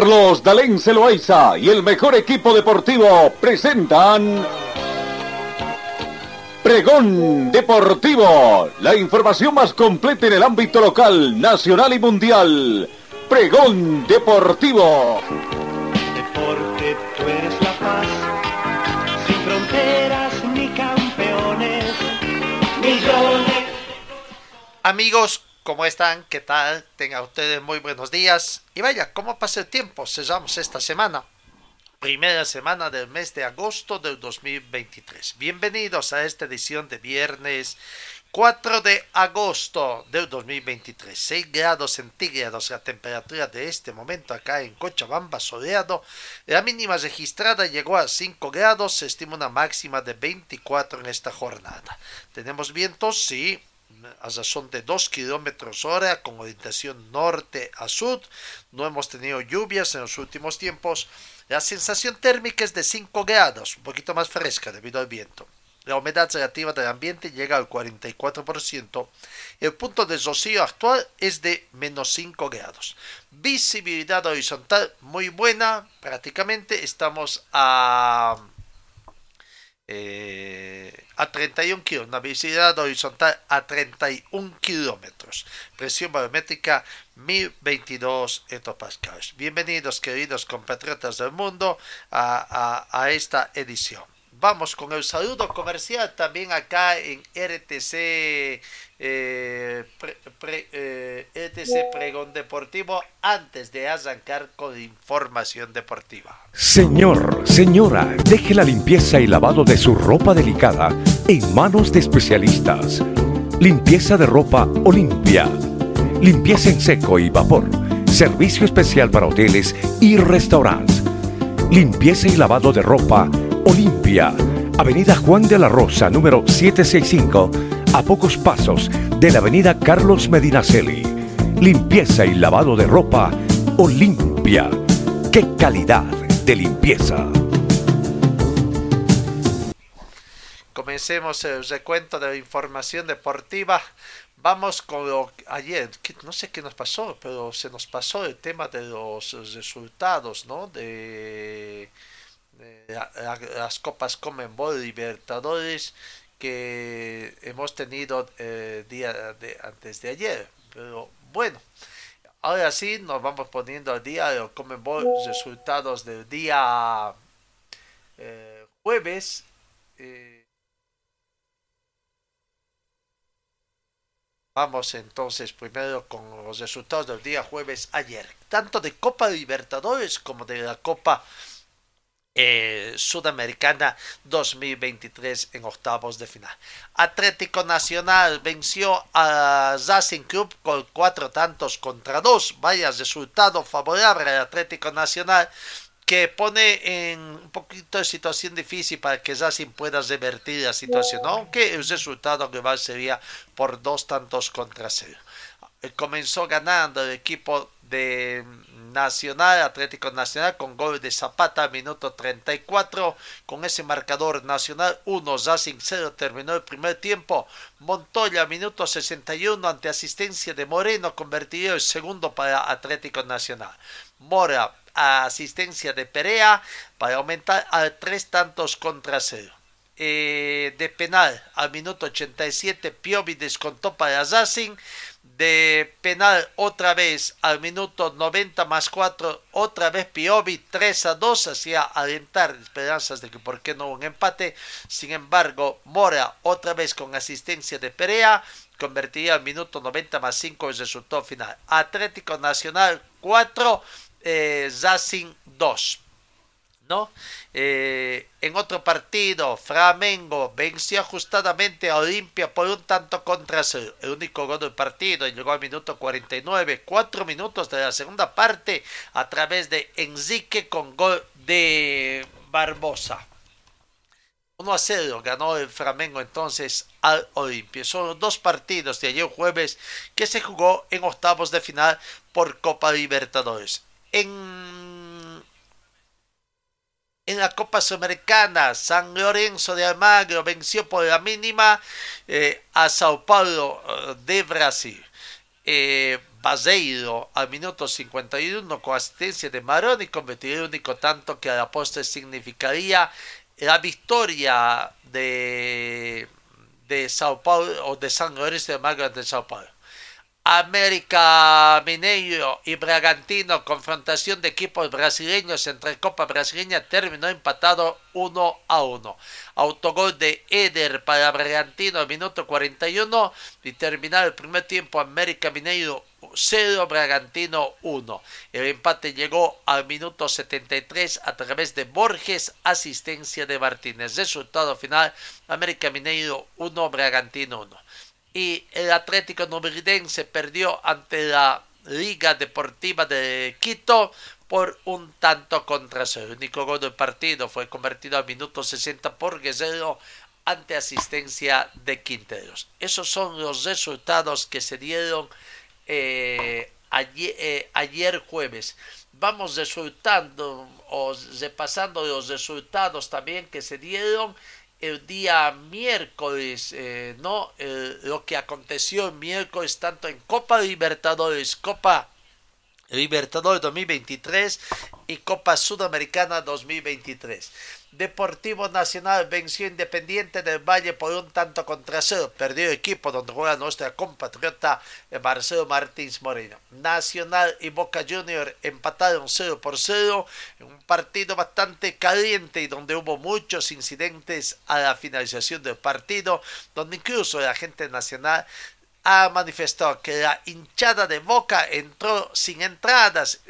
Carlos Dalén Celoaiza y el mejor equipo deportivo presentan Pregón Deportivo, la información más completa en el ámbito local, nacional y mundial. Pregón Deportivo. Deporte, tú eres la paz, sin fronteras ni campeones, millones. Amigos, ¿cómo están? ¿Qué tal? Tengan ustedes muy buenos días. Y vaya, ¿cómo pasa el tiempo? Cesamos esta semana. Primera semana del mes de agosto del 2023. Bienvenidos a esta edición de viernes 4 de agosto del 2023. 6 grados centígrados la temperatura de este momento acá en Cochabamba, soleado. La mínima registrada llegó a 5 grados. Se estima una máxima de 24 en esta jornada. Tenemos vientos, sí, a razón de 2 kilómetros hora con orientación norte a sur. No hemos tenido lluvias en los últimos tiempos. La sensación térmica es de 5 grados, un poquito más fresca debido al viento. La humedad relativa del ambiente llega al 44%. El punto de rocío actual es de menos 5 grados. Visibilidad horizontal muy buena. Prácticamente estamos a eh, a 31 kilómetros, una visibilidad horizontal a 31 kilómetros, presión barométrica 1022 hectopascales. Bienvenidos queridos compatriotas del mundo a, a esta edición. Vamos con el saludo comercial también acá en RTC eh, pre, eh, RTC Pregón Deportivo antes de arrancar con información deportiva. Señor, señora, deje la limpieza y lavado de su ropa delicada en manos de especialistas. Limpieza de ropa Olimpia. Limpieza en seco y vapor. Servicio especial para hoteles y restaurantes. Limpieza y lavado de ropa Olimpia. Avenida Juan de la Rosa, número 765, a pocos pasos de la Avenida Carlos Medinaceli. Limpieza y lavado de ropa Olimpia. ¡Qué calidad de limpieza! Comencemos el recuento de la información deportiva. Vamos con lo ayer, no sé qué nos pasó, pero se nos pasó el tema de los resultados, ¿no? De, las copas Comenbol Libertadores que hemos tenido eh, día de, antes de ayer. Pero bueno, ahora sí nos vamos poniendo al día de los Comenbol resultados del día eh, jueves. eh, Vamos entonces primero con los resultados del día jueves ayer, tanto de Copa Libertadores como de la Copa eh, Sudamericana 2023 en octavos de final. Atlético Nacional venció a Racing Club con cuatro tantos contra dos. Vaya resultado favorable al Atlético Nacional que pone en un poquito de situación difícil para que Racing pueda revertir la situación, aunque el resultado global sería por dos tantos contra cero. Eh, Comenzó ganando el equipo de Nacional, Atlético Nacional, con gol de Zapata minuto 34. Con ese marcador Nacional 1, Racing 0 terminó el primer tiempo. Montoya, minuto 61, ante asistencia de Moreno, convertiría el segundo para Atlético Nacional. Mora, asistencia de Perea, para aumentar a tres tantos contra cero. Eh, de penal al minuto 87, Piovi descontó para Racing de penal otra vez al minuto 90 más 4, otra vez Piovi 3 a 2, hacía alentar esperanzas de que por qué no un empate. Sin embargo, Mora otra vez con asistencia de Perea, convertiría al minuto 90 más 5 el resultado final. Atlético Nacional 4, eh, Racing 2. ¿No? Eh, en otro partido, Flamengo venció ajustadamente a Olimpia por un tanto contra cero. El único gol del partido llegó al minuto 49, cuatro minutos de la segunda parte a través de Enrique con gol de Barbosa. 1 a 0 ganó el Flamengo entonces al Olimpia. Son los dos partidos de ayer jueves que se jugó en octavos de final por Copa Libertadores. En, en la Copa Sudamericana, San Lorenzo de Almagro venció por la mínima eh, a Sao Paulo eh, de Brasil. Eh, Baseiro al minuto 51 con asistencia de Marón y convirtió el único tanto que a la postre significaría la victoria de, de Sao Paulo o de San Lorenzo de Magro de Sao Paulo. América Mineiro y Bragantino, confrontación de equipos brasileños entre Copa Brasileña, terminó empatado 1 a 1. Autogol de Eder para Bragantino minuto 41 y terminado el primer tiempo América Mineiro 0, Bragantino 1. El empate llegó al minuto 73 a través de Borges, asistencia de Martínez. Resultado final, América Mineiro 1, Bragantino 1. Y el Atlético Nubridense perdió ante la Liga Deportiva de Quito por un tanto contra. El único gol del partido fue convertido al minuto 60 por Guerrero ante asistencia de Quinteros. Esos son los resultados que se dieron eh, ayer, eh, ayer, jueves. Vamos resultando o repasando los resultados también que se dieron el día miércoles, eh, ¿no? lo que aconteció el miércoles tanto en Copa Libertadores, Copa Libertadores 2023 y Copa Sudamericana 2023. Deportivo Nacional venció Independiente del Valle por un tanto contra cero. Perdió equipo donde juega nuestra compatriota Marcelo Martins Moreno. Nacional y Boca Junior empataron 0 por 0 en un partido bastante caliente y donde hubo muchos incidentes a la finalización del partido, donde incluso la gente nacional ha manifestado que la hinchada de Boca entró sin entradas,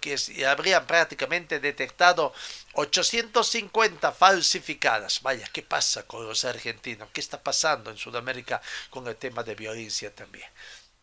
que habrían prácticamente detectado 850 falsificadas. Vaya, ¿qué pasa con los argentinos? ¿Qué está pasando en Sudamérica con el tema de violencia también?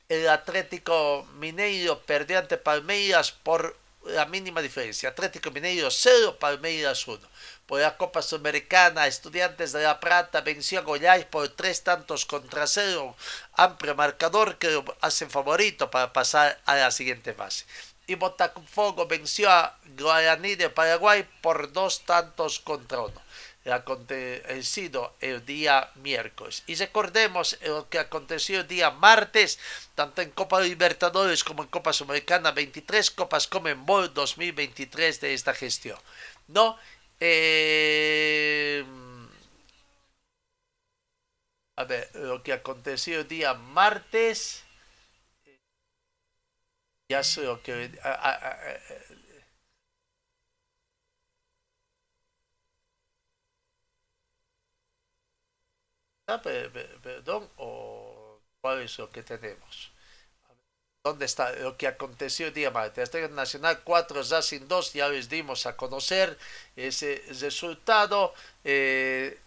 El Atlético Mineiro perdió ante Palmeiras por la mínima diferencia. Atlético Mineiro 0, Palmeiras 1 por la Copa Sudamericana, Estudiantes de La Plata venció a Goiás por tres tantos contra cero, amplio marcador que lo hacen favorito para pasar a la siguiente fase. Y Botafogo venció a Guaraní de Paraguay por dos tantos contra uno. Acontecido el día miércoles. Y recordemos lo que aconteció el día martes, tanto en Copa Libertadores como en Copa Sudamericana, 23 Copas Comenbol 2023 de esta gestión. ¿No? Eh, a ver, lo que aconteció el día martes. Ya sé lo que. perdón, o cuál es lo que tenemos. ¿Dónde está lo que aconteció el día martes? Estrella Nacional 4, sin 2, ya les dimos a conocer ese resultado. Eh,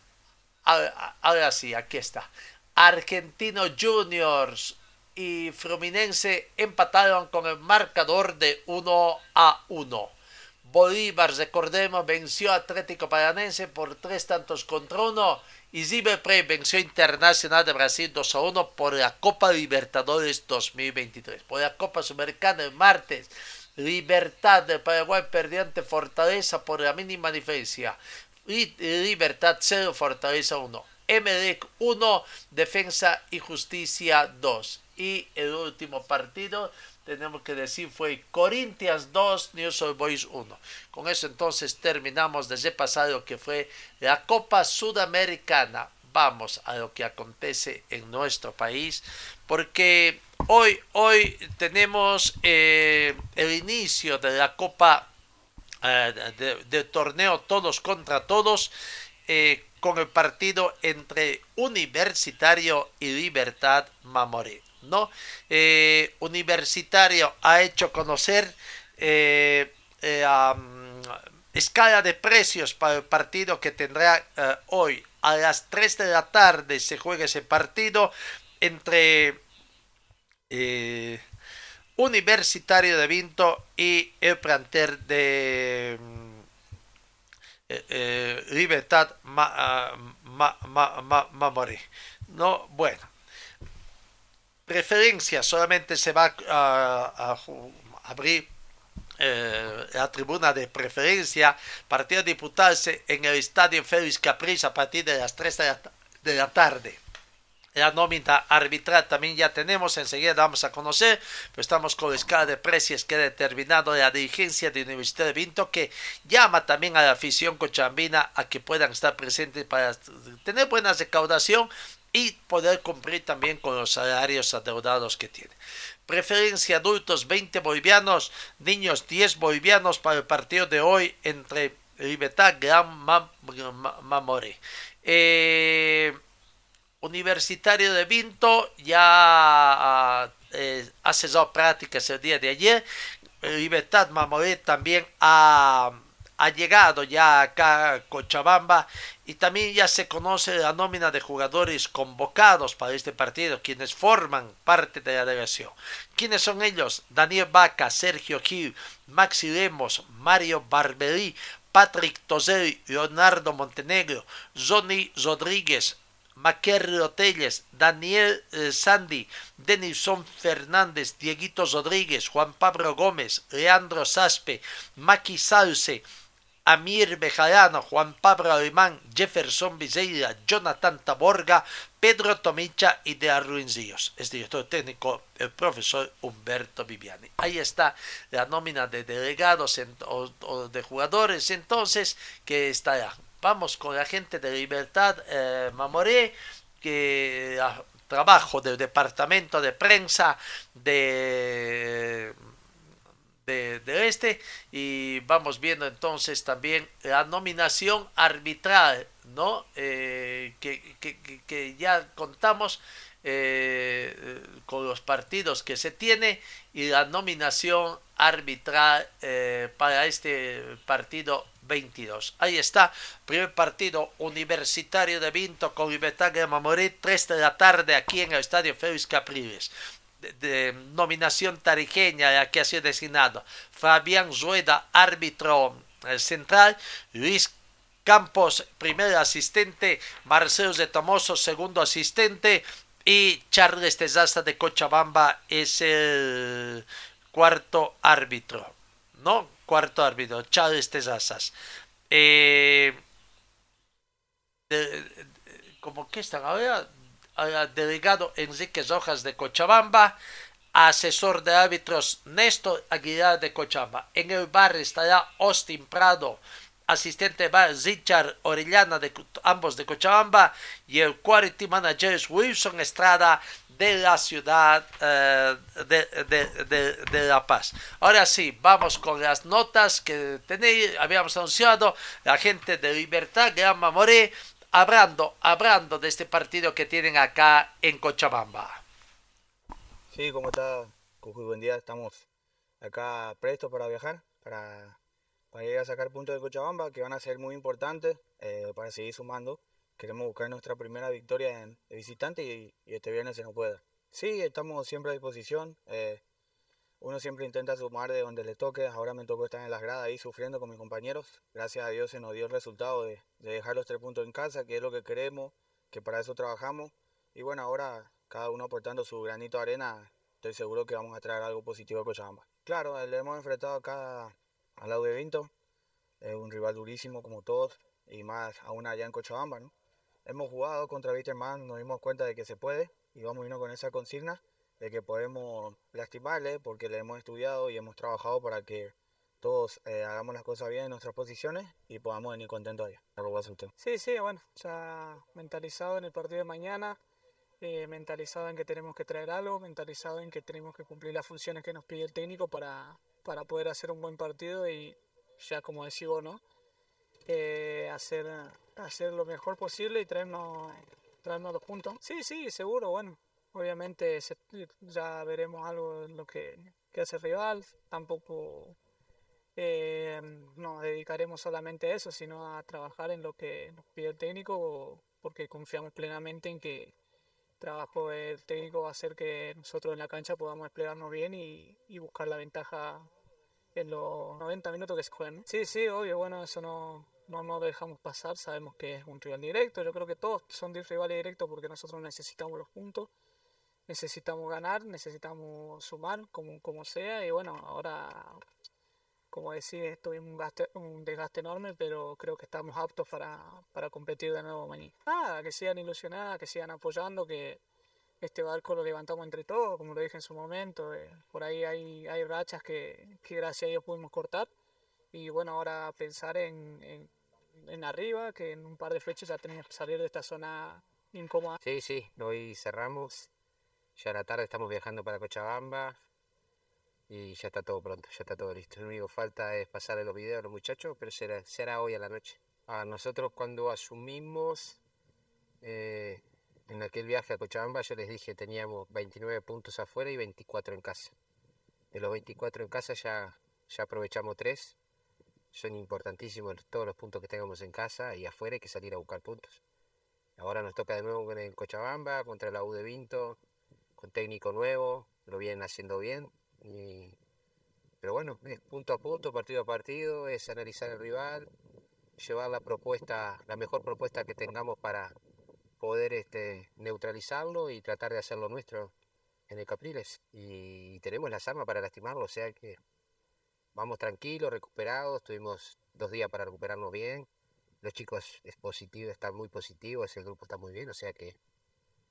ahora sí, aquí está. Argentino Juniors y Fluminense empataron con el marcador de 1 a 1. Bolívar, recordemos, venció a Atlético Paranense por tres tantos contra uno y River Plate venció a Internacional de Brasil 2 a 1 por la Copa Libertadores 2023. Por la Copa Sudamericana el martes, Libertad de Paraguay perdió ante Fortaleza por la mínima diferencia. Libertad 0, Fortaleza 1. MDEC 1, Defensa y Justicia 2. Y el último partido tenemos que decir fue Corinthians 2, News Old Boys 1. Con eso entonces terminamos de repasar lo que fue la Copa Sudamericana. Vamos a lo que acontece en nuestro país, porque hoy, hoy tenemos eh, el inicio de la Copa eh, de, torneo Todos contra Todos. Eh, con el partido entre Universitario y Libertad Mamoré. ¿No? Eh, universitario ha hecho conocer eh, eh, escala de precios para el partido que tendrá hoy a las 3 de la tarde se juega ese partido entre Universitario de Vinto y el planter de Libertad ma, No, bueno. Preferencia solamente se va a abrir eh, la tribuna de preferencia, partido disputarse en el estadio Félix Capriz a partir de las 3 de la, tarde. La nómina arbitral también ya tenemos, enseguida vamos a conocer, pero estamos con la escala de precios que ha determinado la dirigencia de Universidad de Vinto, que llama también a la afición cochambina a que puedan estar presentes para tener buena recaudación y poder cumplir también con los salarios adeudados que tiene. Preferencia adultos 20 bolivianos, niños 10 bolivianos para el partido de hoy entre Libertad Gran Mamore. Eh, Universitario de Vinto ya eh, ha cesado prácticas el día de ayer. Libertad Mamoré también ha ha llegado ya acá a Cochabamba y también ya se conoce la nómina de jugadores convocados para este partido, quienes forman parte de la delegación. ¿Quiénes son ellos? Daniel Vaca, Sergio Gil, Maxi Lemos, Mario Barberi, Patrick Toselli, Leonardo Montenegro, Johnny Rodríguez, Maquerri Telles, Daniel eh, Sandy, Denison Fernández, Dieguito Rodríguez, Juan Pablo Gómez, Leandro Saspe, Maki Salce, Amir Bejarano, Juan Pablo Alemán, Jefferson Viseira, Jonathan Taborga, Pedro Tomicha y de Arruincillos. Es director técnico el profesor Humberto Viviani. Ahí está la nómina de delegados o, de jugadores entonces que está Vamos con la gente de Libertad eh, Mamoré, que ah, trabajo del departamento de prensa de de, este. Y vamos viendo entonces también la nominación arbitral no eh, que, ya contamos eh, con los partidos que se tiene y la nominación arbitral eh, para este partido 22. Ahí está, primer partido universitario de Vinto con Libertad de Mamorí, 3 de la tarde aquí en el Estadio Félix Capriles de, nominación tarijeña que ha sido designado. Fabián Rueda, árbitro eh, central. Luis Campos, primer asistente. Marcelo de Tomoso, segundo asistente. Y Charles Tezaza de Cochabamba es el cuarto árbitro. ¿No? Cuarto árbitro, Charles Tezazas. Eh, como que están ahora delegado Enrique Rojas de Cochabamba, asesor de árbitros Néstor Aguilar de Cochabamba. En el bar estará Austin Prado, asistente de bar Richard Orellana, de, ambos de Cochabamba, y el quality manager Wilson Estrada de la ciudad eh, de, La Paz. Ahora sí, vamos con las notas que tenéis, habíamos anunciado, la gente de Libertad, Gran Mamoré, hablando, hablando de este partido que tienen acá en Cochabamba. Sí, ¿cómo está? Cujuy, buen día. Estamos acá prestos para viajar, para, para ir a sacar puntos de Cochabamba, que van a ser muy importantes eh, para seguir sumando. Queremos buscar nuestra primera victoria en, de visitante y, este viernes se nos pueda. Sí, estamos siempre a disposición. Eh, uno siempre intenta sumar de donde le toque. Ahora me tocó estar en las gradas ahí sufriendo con mis compañeros. Gracias a Dios se nos dio el resultado de, dejar los tres puntos en casa, que es lo que queremos, que para eso trabajamos. Y bueno, ahora cada uno aportando su granito de arena, estoy seguro que vamos a traer algo positivo a Cochabamba. Claro, le hemos enfrentado acá al lado de Vinto. Es un rival durísimo como todos y más aún allá en Cochabamba, ¿no? Hemos jugado contra Bitterman, nos dimos cuenta de que se puede y vamos a irnos con esa consigna de que podemos lastimarle porque le hemos estudiado y hemos trabajado para que todos eh, hagamos las cosas bien en nuestras posiciones y podamos venir contentos allá. Sí, sí, bueno, ya mentalizado en el partido de mañana, eh, mentalizado en que tenemos que traer algo, mentalizado en que tenemos que cumplir las funciones que nos pide el técnico para, para poder hacer un buen partido y ya como decís vos, ¿no? Eh, hacer, hacer lo mejor posible y traernos, traernos los puntos. Sí, sí, seguro, bueno, Obviamente ya veremos algo en lo que, hace rival. Tampoco eh, nos dedicaremos solamente a eso, sino a trabajar en lo que nos pide el técnico, porque confiamos plenamente en que trabajo del técnico va a hacer que nosotros en la cancha podamos desplegarnos bien y, y buscar la ventaja en los 90 minutos que se juegan. Sí, sí, obvio, bueno, eso no, no nos dejamos pasar, sabemos que es un rival directo, yo creo que todos son rivales directos porque nosotros necesitamos los puntos, necesitamos ganar, necesitamos sumar como, como sea y bueno, ahora, como decís, tuvimos un, un desgaste enorme, pero creo que estamos aptos para, para competir de nuevo mañana. Nada, que sigan ilusionadas, que sigan apoyando, que este barco lo levantamos entre todos, como lo dije en su momento, eh, por ahí hay, hay rachas que, que gracias a ellos pudimos cortar y bueno, ahora pensar en en arriba, que en un par de fechas ya teníamos que salir de esta zona incómoda. Sí, sí, hoy cerramos. Ya a la tarde estamos viajando para Cochabamba y ya está todo pronto, ya está todo listo. Lo único que falta es pasarle los videos a los muchachos, pero será, será hoy a la noche. A nosotros cuando asumimos eh, en aquel viaje a Cochabamba, yo les dije teníamos 29 puntos afuera y 24 en casa. De los 24 en casa ya, ya aprovechamos 3 son importantísimos todos los puntos que tengamos en casa y afuera hay que salir a buscar puntos. Ahora nos toca de nuevo en Cochabamba contra la U de Vinto, con técnico nuevo, lo vienen haciendo bien. Pero bueno, es punto a punto, partido a partido, es analizar el rival, llevar la propuesta, la mejor propuesta que tengamos para poder este, neutralizarlo y tratar de hacerlo nuestro en el Capriles. Y tenemos las armas para lastimarlo, o sea que vamos tranquilos, recuperados, tuvimos dos días para recuperarnos bien. Los chicos es positivo, están muy positivos, el grupo está muy bien, o sea que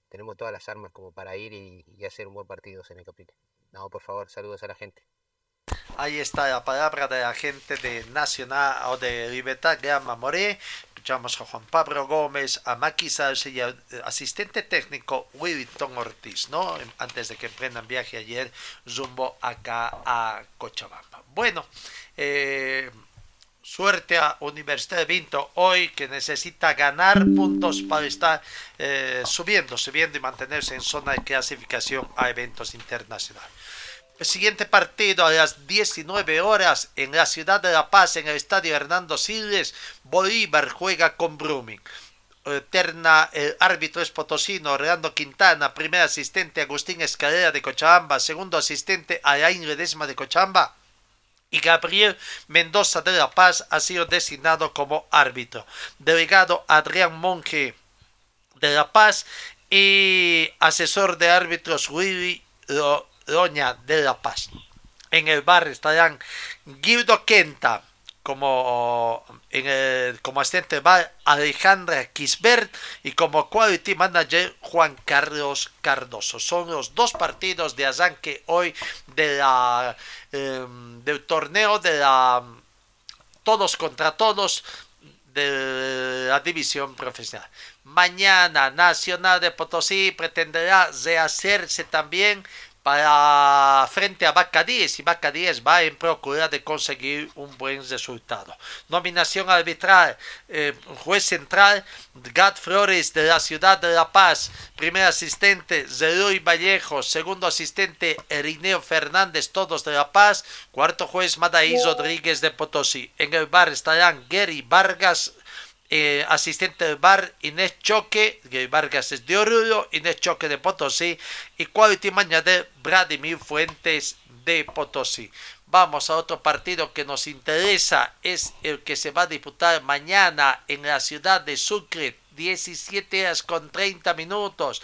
tenemos todas las armas como para ir y, hacer un buen partido en el Caprile. No, por favor, saludos a la gente. Ahí está la palabra de la gente de Nacional o de Libertad Grama Moré. Escuchamos a Juan Pablo Gómez, a Maki Salce y al asistente técnico Willington Ortiz, ¿no? Antes de que emprendan viaje ayer rumbo acá a Cochabamba. Bueno, eh, suerte a Universidad de Vinto hoy que necesita ganar puntos para estar eh, subiendo, subiendo y mantenerse en zona de clasificación a eventos internacionales. El siguiente partido a las 19 horas en la ciudad de La Paz, en el estadio Hernando Siles, Bolívar juega con Brumming. Eterna, el árbitro es Potosino, Orlando Quintana, primer asistente Agustín Escalera de Cochabamba, segundo asistente Alain Ledesma de Cochabamba y Gabriel Mendoza de La Paz ha sido designado como árbitro. Delegado Adrián Monge de La Paz y asesor de árbitros Willy Doña de La Paz. En el bar estarán Guido Quenta como, en el, como asistente bar Alejandra Kisbert y como quality manager Juan Carlos Cardoso. Son los dos partidos de arranque hoy em, del torneo de la todos contra todos de la división profesional. Mañana Nacional de Potosí pretenderá rehacerse también para frente a Vaca 10 y Vaca 10 va en procura de conseguir un buen resultado. Nominación arbitral, eh, juez central, Gat Flores de la ciudad de La Paz, primer asistente Zeruy Vallejo, segundo asistente Erineo Fernández, todos de La Paz, cuarto juez Madaí Rodríguez de Potosí. En el bar estarán Gary Vargas, eh, asistente del bar Inés Choque, que Vargas es de Oruro, Inés Choque de Potosí y Quality de Vladimir Fuentes de Potosí. Vamos a otro partido que nos interesa, es el que se va a disputar mañana en la ciudad de Sucre, 17 horas con 30 minutos.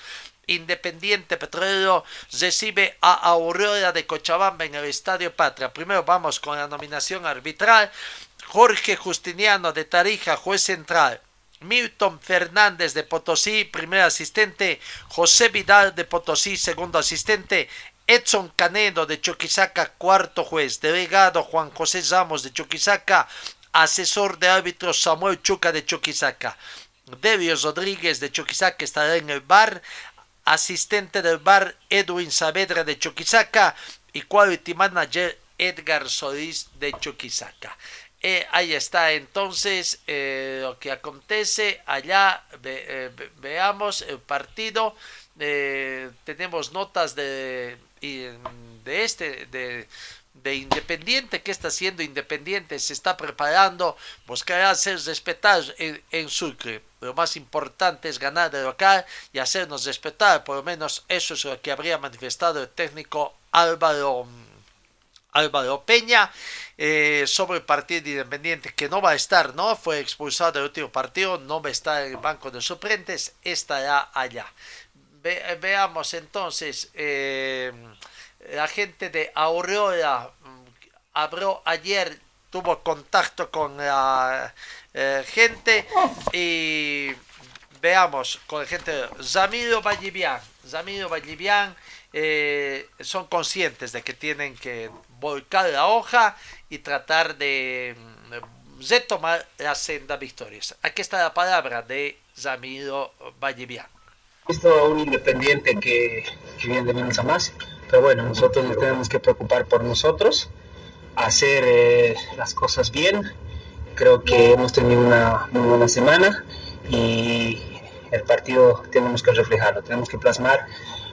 Independiente Petrolero recibe a Aurora de Cochabamba en el Estadio Patria. Primero vamos con la nominación arbitral. Jorge Justiniano de Tarija, juez central. Milton Fernández de Potosí, primer asistente. José Vidal de Potosí, segundo asistente. Edson Canedo de Choquisaca, cuarto juez. Delegado Juan José Ramos de Choquisaca. Asesor de árbitro Samuel Chuca de Choquisaca. Debios Rodríguez de Choquisaca estará en el bar. Asistente del bar Edwin Saavedra de Choquisaca. Y quality manager Edgar Solís de Choquisaca. Eh, ahí está entonces eh, lo que acontece allá. Eh, veamos el partido. tenemos notas de de este, de, de Independiente, que está haciendo Independiente? Se está preparando, buscará ser respetados en, en, Sucre. Lo más importante es ganar de local y hacernos respetar, por lo menos eso es lo que habría manifestado el técnico Álvaro, Álvaro Peña. Eh, sobre el partido de Independiente que no va a estar, ¿no? Fue expulsado del último partido, no va a estar en el banco de suplentes, estará allá. veamos entonces, eh, la gente de Aurora mm, abrió ayer, tuvo contacto con la eh, gente y veamos con la gente de Zamiro Vallivian. Zamiro Vallivian son conscientes de que tienen que volcar la hoja y tratar de retomar mm, la senda victorias. Aquí está la palabra de Zamiro Vallivian. Esto un independiente que, que, viene de menos a más, pero bueno, nosotros nos tenemos que preocupar por nosotros, hacer eh, las cosas bien. Creo que hemos tenido una muy buena semana y el partido tenemos que reflejarlo, tenemos que plasmar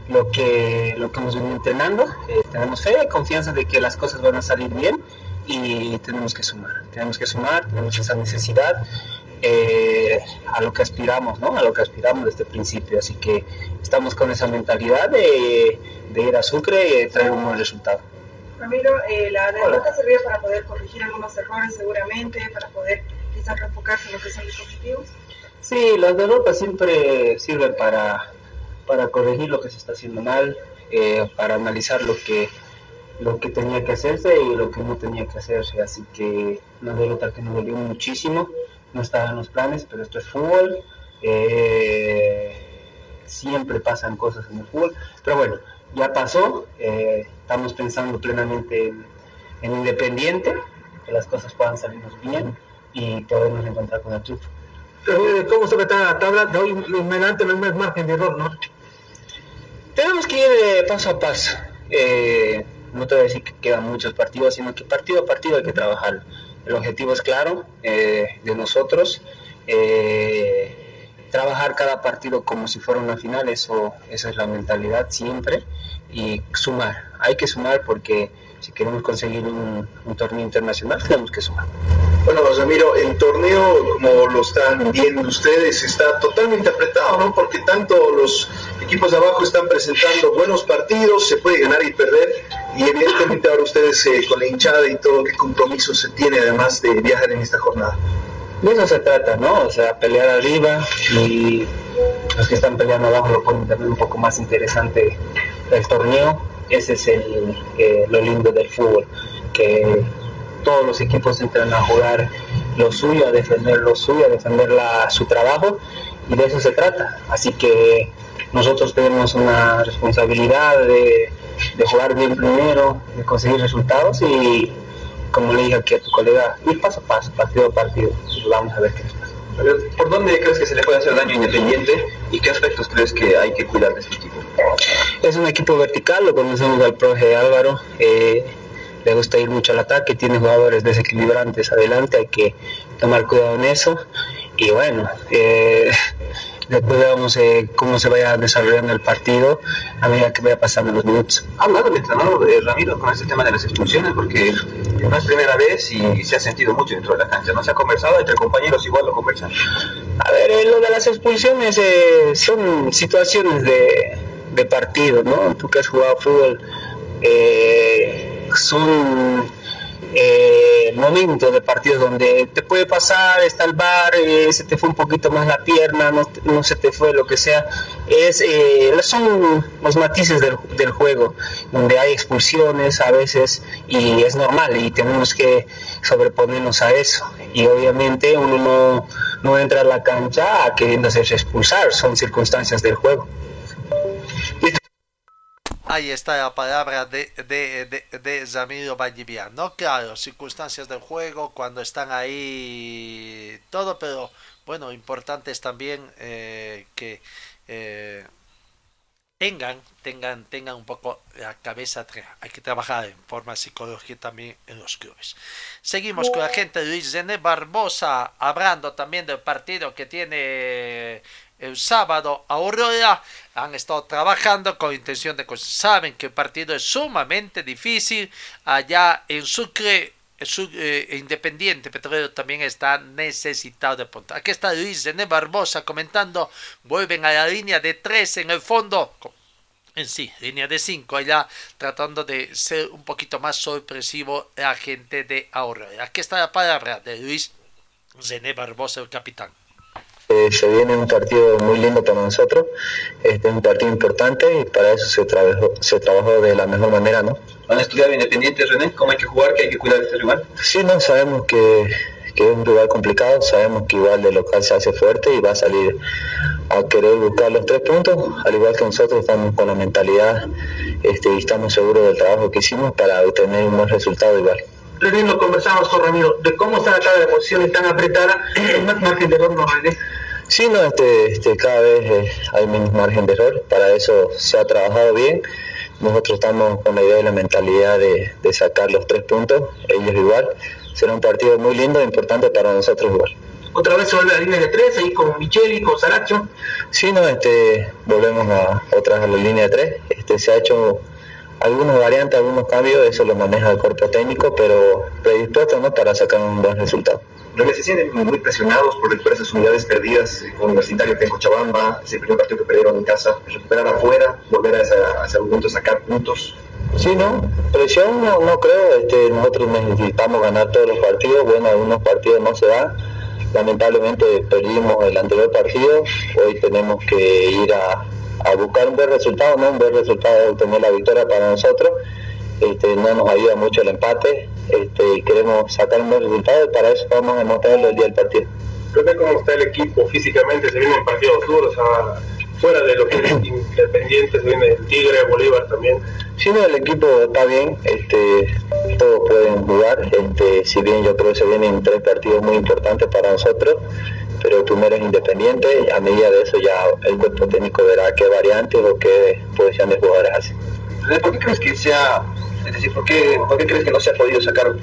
lo que, lo que hemos venido entrenando. Eh, tenemos fe, confianza de que las cosas van a salir bien y tenemos que sumar. Tenemos que sumar, tenemos esa necesidad eh, a lo que aspiramos, ¿no? A lo que aspiramos desde el principio. Así que estamos con esa mentalidad de, de ir a Sucre y traer un buen resultado. Ramiro, eh, la derrota sirvió para poder corregir algunos errores seguramente, para poder quizás enfocarse en lo que son los objetivos. Sí, las derrotas siempre sirven para para corregir lo que se está haciendo mal, eh, para analizar lo que lo que tenía que hacerse y lo que no tenía que hacerse. Así que una derrota que nos dolió muchísimo, no estaba en los planes, pero esto es fútbol. Eh, siempre pasan cosas en el fútbol, pero bueno, ya pasó. Eh, estamos pensando plenamente en, en, Independiente, que las cosas puedan salirnos bien y podemos encontrar con el triunfo. ¿Cómo se la tabla? De hoy en adelante no margen de error, ¿no? Tenemos que ir eh, paso a paso. Eh, no te voy a decir que quedan muchos partidos, sino que partido a partido hay que trabajar. El objetivo es claro eh, de nosotros. trabajar cada partido como si fuera una final, eso, esa es la mentalidad siempre. Y sumar, hay que sumar porque si queremos conseguir un, torneo internacional, tenemos que sumar. Bueno, Ramiro, el torneo, como lo están viendo ustedes, está totalmente apretado, ¿no? Porque tanto los equipos de abajo están presentando buenos partidos, se puede ganar y perder, y evidentemente ahora ustedes eh, con la hinchada y todo, ¿qué compromiso se tiene además de viajar en esta jornada? De eso se trata, ¿no? O sea, pelear arriba y los que están peleando abajo lo pueden tener un poco más interesante el torneo ese es el, eh, lo lindo del fútbol, que todos los equipos entran a jugar lo suyo, a defender lo suyo, a defender la, su trabajo y de eso se trata. Así que nosotros tenemos una responsabilidad de, de jugar bien primero, de conseguir resultados y como le dije aquí a tu colega, ir paso a paso, partido a partido, vamos a ver qué nos pasa. ¿Por dónde crees que se le puede hacer daño Independiente y qué aspectos crees que hay que cuidar de este equipo? Es un equipo vertical, lo conocemos al profe Álvaro. Eh, le gusta ir mucho al ataque, tiene jugadores desequilibrantes adelante, hay que tomar cuidado en eso. Y bueno, eh, después veamos eh, cómo se vaya desarrollando el partido a medida que vaya pasando los minutos. ¿Ha hablado el entrenador de Ramiro con este tema de las expulsiones? Porque no es primera vez y se ha sentido mucho dentro de la cancha. ¿No se ha conversado entre compañeros? Igual lo conversan. A ver, eh, lo de las expulsiones son situaciones de, de, partido, ¿no? Tú que has jugado fútbol, son eh, momentos de partidos donde te puede pasar, está el bar, eh, se te fue un poquito más la pierna, no, se te fue lo que sea. Es, eh, son los matices del, del, juego, donde hay expulsiones a veces y es normal y tenemos que sobreponernos a eso. Y obviamente uno no, no entra a la cancha queriendo hacerse expulsar, son circunstancias del juego. Ahí está la palabra de, de, de, de. Claro, circunstancias del juego, cuando están ahí, todo, pero bueno, importante es también eh, que eh, tengan, tengan, tengan un poco la cabeza, hay que trabajar en forma psicológica también en los clubes. Seguimos con la gente Luis Zené Barbosa, hablando también del partido que tiene el sábado Aurora. Han estado trabajando con intención de cosas. Saben que el partido es sumamente difícil allá en Sucre. Su, eh, Independiente Petrolero también está necesitado de puntos. Aquí está Luis Zené Barbosa comentando. Vuelven a la línea de tres en el fondo en sí, línea de 5 allá tratando de ser un poquito más sorpresivo la gente de Aurora. Aquí está la palabra de Luis Zené Barbosa, el capitán. Eh, se viene un partido muy lindo para nosotros, este es un partido importante y para eso se trabajó, se trabajó de la mejor manera, ¿no? ¿Han estudiado independiente, René? ¿Cómo hay que jugar? ¿Qué hay que cuidar de este rival? Sí, no, sabemos que, que es un rival complicado, sabemos que igual de local se hace fuerte y va a salir a querer buscar los tres puntos, al igual que nosotros estamos con la mentalidad este, y estamos seguros del trabajo que hicimos para obtener un buen resultado igual. Recién lo conversamos con Ramiro, de cómo está la tabla de posiciones tan apretada, hay más margen de error, ¿no? Sí, no, este, este, cada vez eh, hay menos margen de error, para eso se ha trabajado bien. Nosotros estamos con la idea y la mentalidad de, de sacar los tres puntos, ellos igual. Será un partido muy lindo e importante para nosotros igual otra vez se vuelve a la línea de tres, ahí con Micheli, con Saracho. Sí, no, este, volvemos a otra vez a la línea de tres. Este, se ha hecho algunas variantes, algunos cambios, eso lo maneja el cuerpo técnico, pero predispuesto ¿no? para sacar un buen resultado. ¿No se sienten muy presionados por, por esas unidades perdidas con Universitario que en Cochabamba, ese primer partido que perdieron en casa, recuperar afuera, volver a, esa, a ese punto, sacar puntos? Sí, no, presión no, no creo, este, nosotros necesitamos ganar todos los partidos, bueno, algunos partidos no se dan, lamentablemente perdimos el anterior partido, hoy tenemos que ir a, buscar un buen resultado, ¿no? un buen resultado obtener la victoria para nosotros, este, no nos ayuda mucho el empate, este, queremos sacar un buen resultado y para eso vamos a mostrarlo el día del partido. Creo cómo está el equipo físicamente, se vienen partidos duros, fuera de lo que es independiente, se viene el Tigre, Bolívar también. Sí, no, el equipo está bien, este, todos pueden jugar, este, si bien yo creo que se vienen tres partidos muy importantes para nosotros, pero primero es independiente, a medida de eso ya el cuerpo técnico verá qué variantes o qué posición de jugadores hace. ¿Por qué crees que sea, es decir, ¿por qué, por qué crees que no se ha podido sacar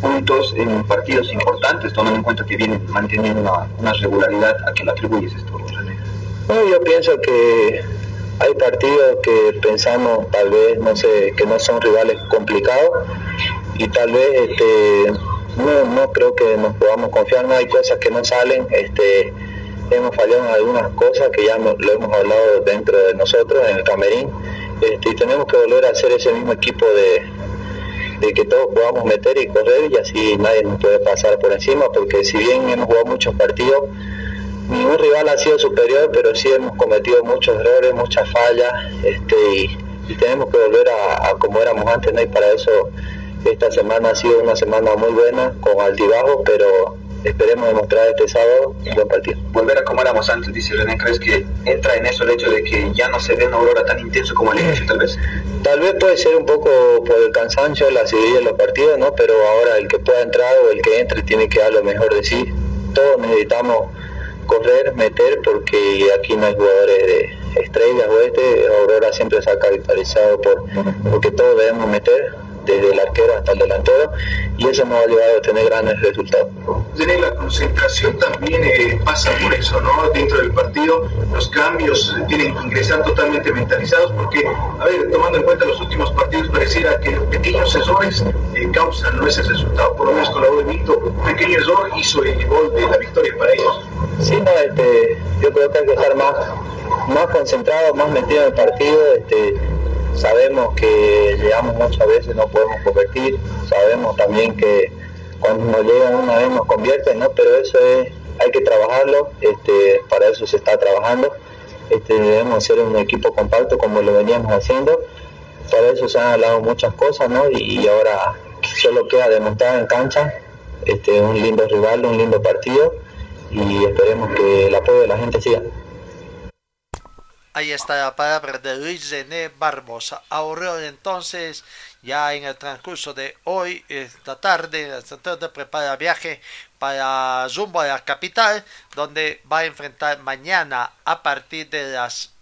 puntos en partidos importantes, tomando en cuenta que vienen manteniendo una, una regularidad a quien le atribuyes esto, No, yo pienso que hay partidos que pensamos tal vez, no sé, que no son rivales complicados y tal vez este, no, no creo que nos podamos confiar, no hay cosas que no salen, este, hemos fallado en algunas cosas que ya lo hemos hablado dentro de nosotros, en el camerín, este, y tenemos que volver a hacer ese mismo equipo de, de que todos podamos meter y correr y así nadie nos puede pasar por encima, porque si bien hemos jugado muchos partidos, ningún rival ha sido superior, pero sí hemos cometido muchos errores, muchas fallas, este, y, tenemos que volver a, como éramos antes, ¿no? y para eso esta semana ha sido una semana muy buena, con altibajos, pero esperemos demostrar este sábado un buen partido. Volver a como éramos antes, dice René, ¿crees que entra en eso el hecho de que ya no se ve una aurora tan intenso como al inicio, tal vez? Tal vez puede ser un poco por el cansancio, la seguidilla de los partidos, ¿no? Pero ahora el que pueda entrar o el que entre tiene que dar lo mejor de sí. Todos necesitamos correr, meter, porque aquí no hay jugadores de estrellas o este, Aurora siempre se ha caracterizado por porque todos debemos meter, desde el arquero hasta el delantero, y eso nos ha llevado a tener grandes resultados. la concentración también eh, pasa por eso, ¿no? Dentro del partido, los cambios tienen que ingresar totalmente mentalizados, porque, a ver, tomando en cuenta los últimos partidos, pareciera que pequeños errores eh, causan no ese resultado. Por lo menos con la U de Víctor, un pequeño error hizo el gol de la victoria para ellos. Sí, no, este, yo creo que hay que estar más, más concentrado, más metido en el partido. Este, sabemos que llegamos muchas veces, no podemos convertir, sabemos también que cuando nos llegan una vez nos convierten, ¿no? pero eso es, hay que trabajarlo, este, para eso se está trabajando, este, debemos ser un equipo compacto como lo veníamos haciendo, para eso se han hablado muchas cosas ¿no? y, ahora solo queda demostrar en cancha este, un lindo rival, un lindo partido y esperemos que el apoyo de la gente siga. Ahí está la palabra de Luis René Barbosa. Aurora entonces, ya en el transcurso de hoy, esta tarde, esta tarde prepara viaje para Zumbo a la capital, donde va a enfrentar mañana a partir de las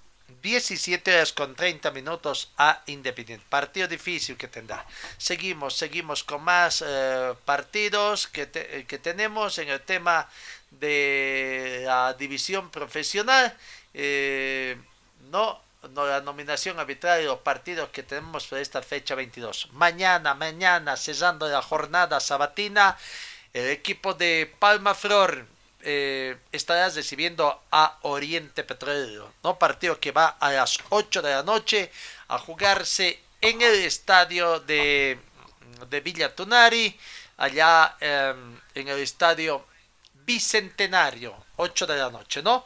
17 horas con 30 minutos a Independiente. Partido difícil que tendrá. Seguimos, seguimos con más eh, partidos que, que tenemos en el tema de la división profesional. Eh, no, no, la nominación arbitral de los partidos que tenemos para esta fecha 22. Mañana, mañana, cesando la jornada sabatina, el equipo de Palma Flor eh, estarás recibiendo a Oriente Petrolero, ¿no? Partido que va a las 8 de la noche a jugarse en el estadio de, de Villa Tunari, allá em, en el estadio Bicentenario, 8 de la noche, ¿no?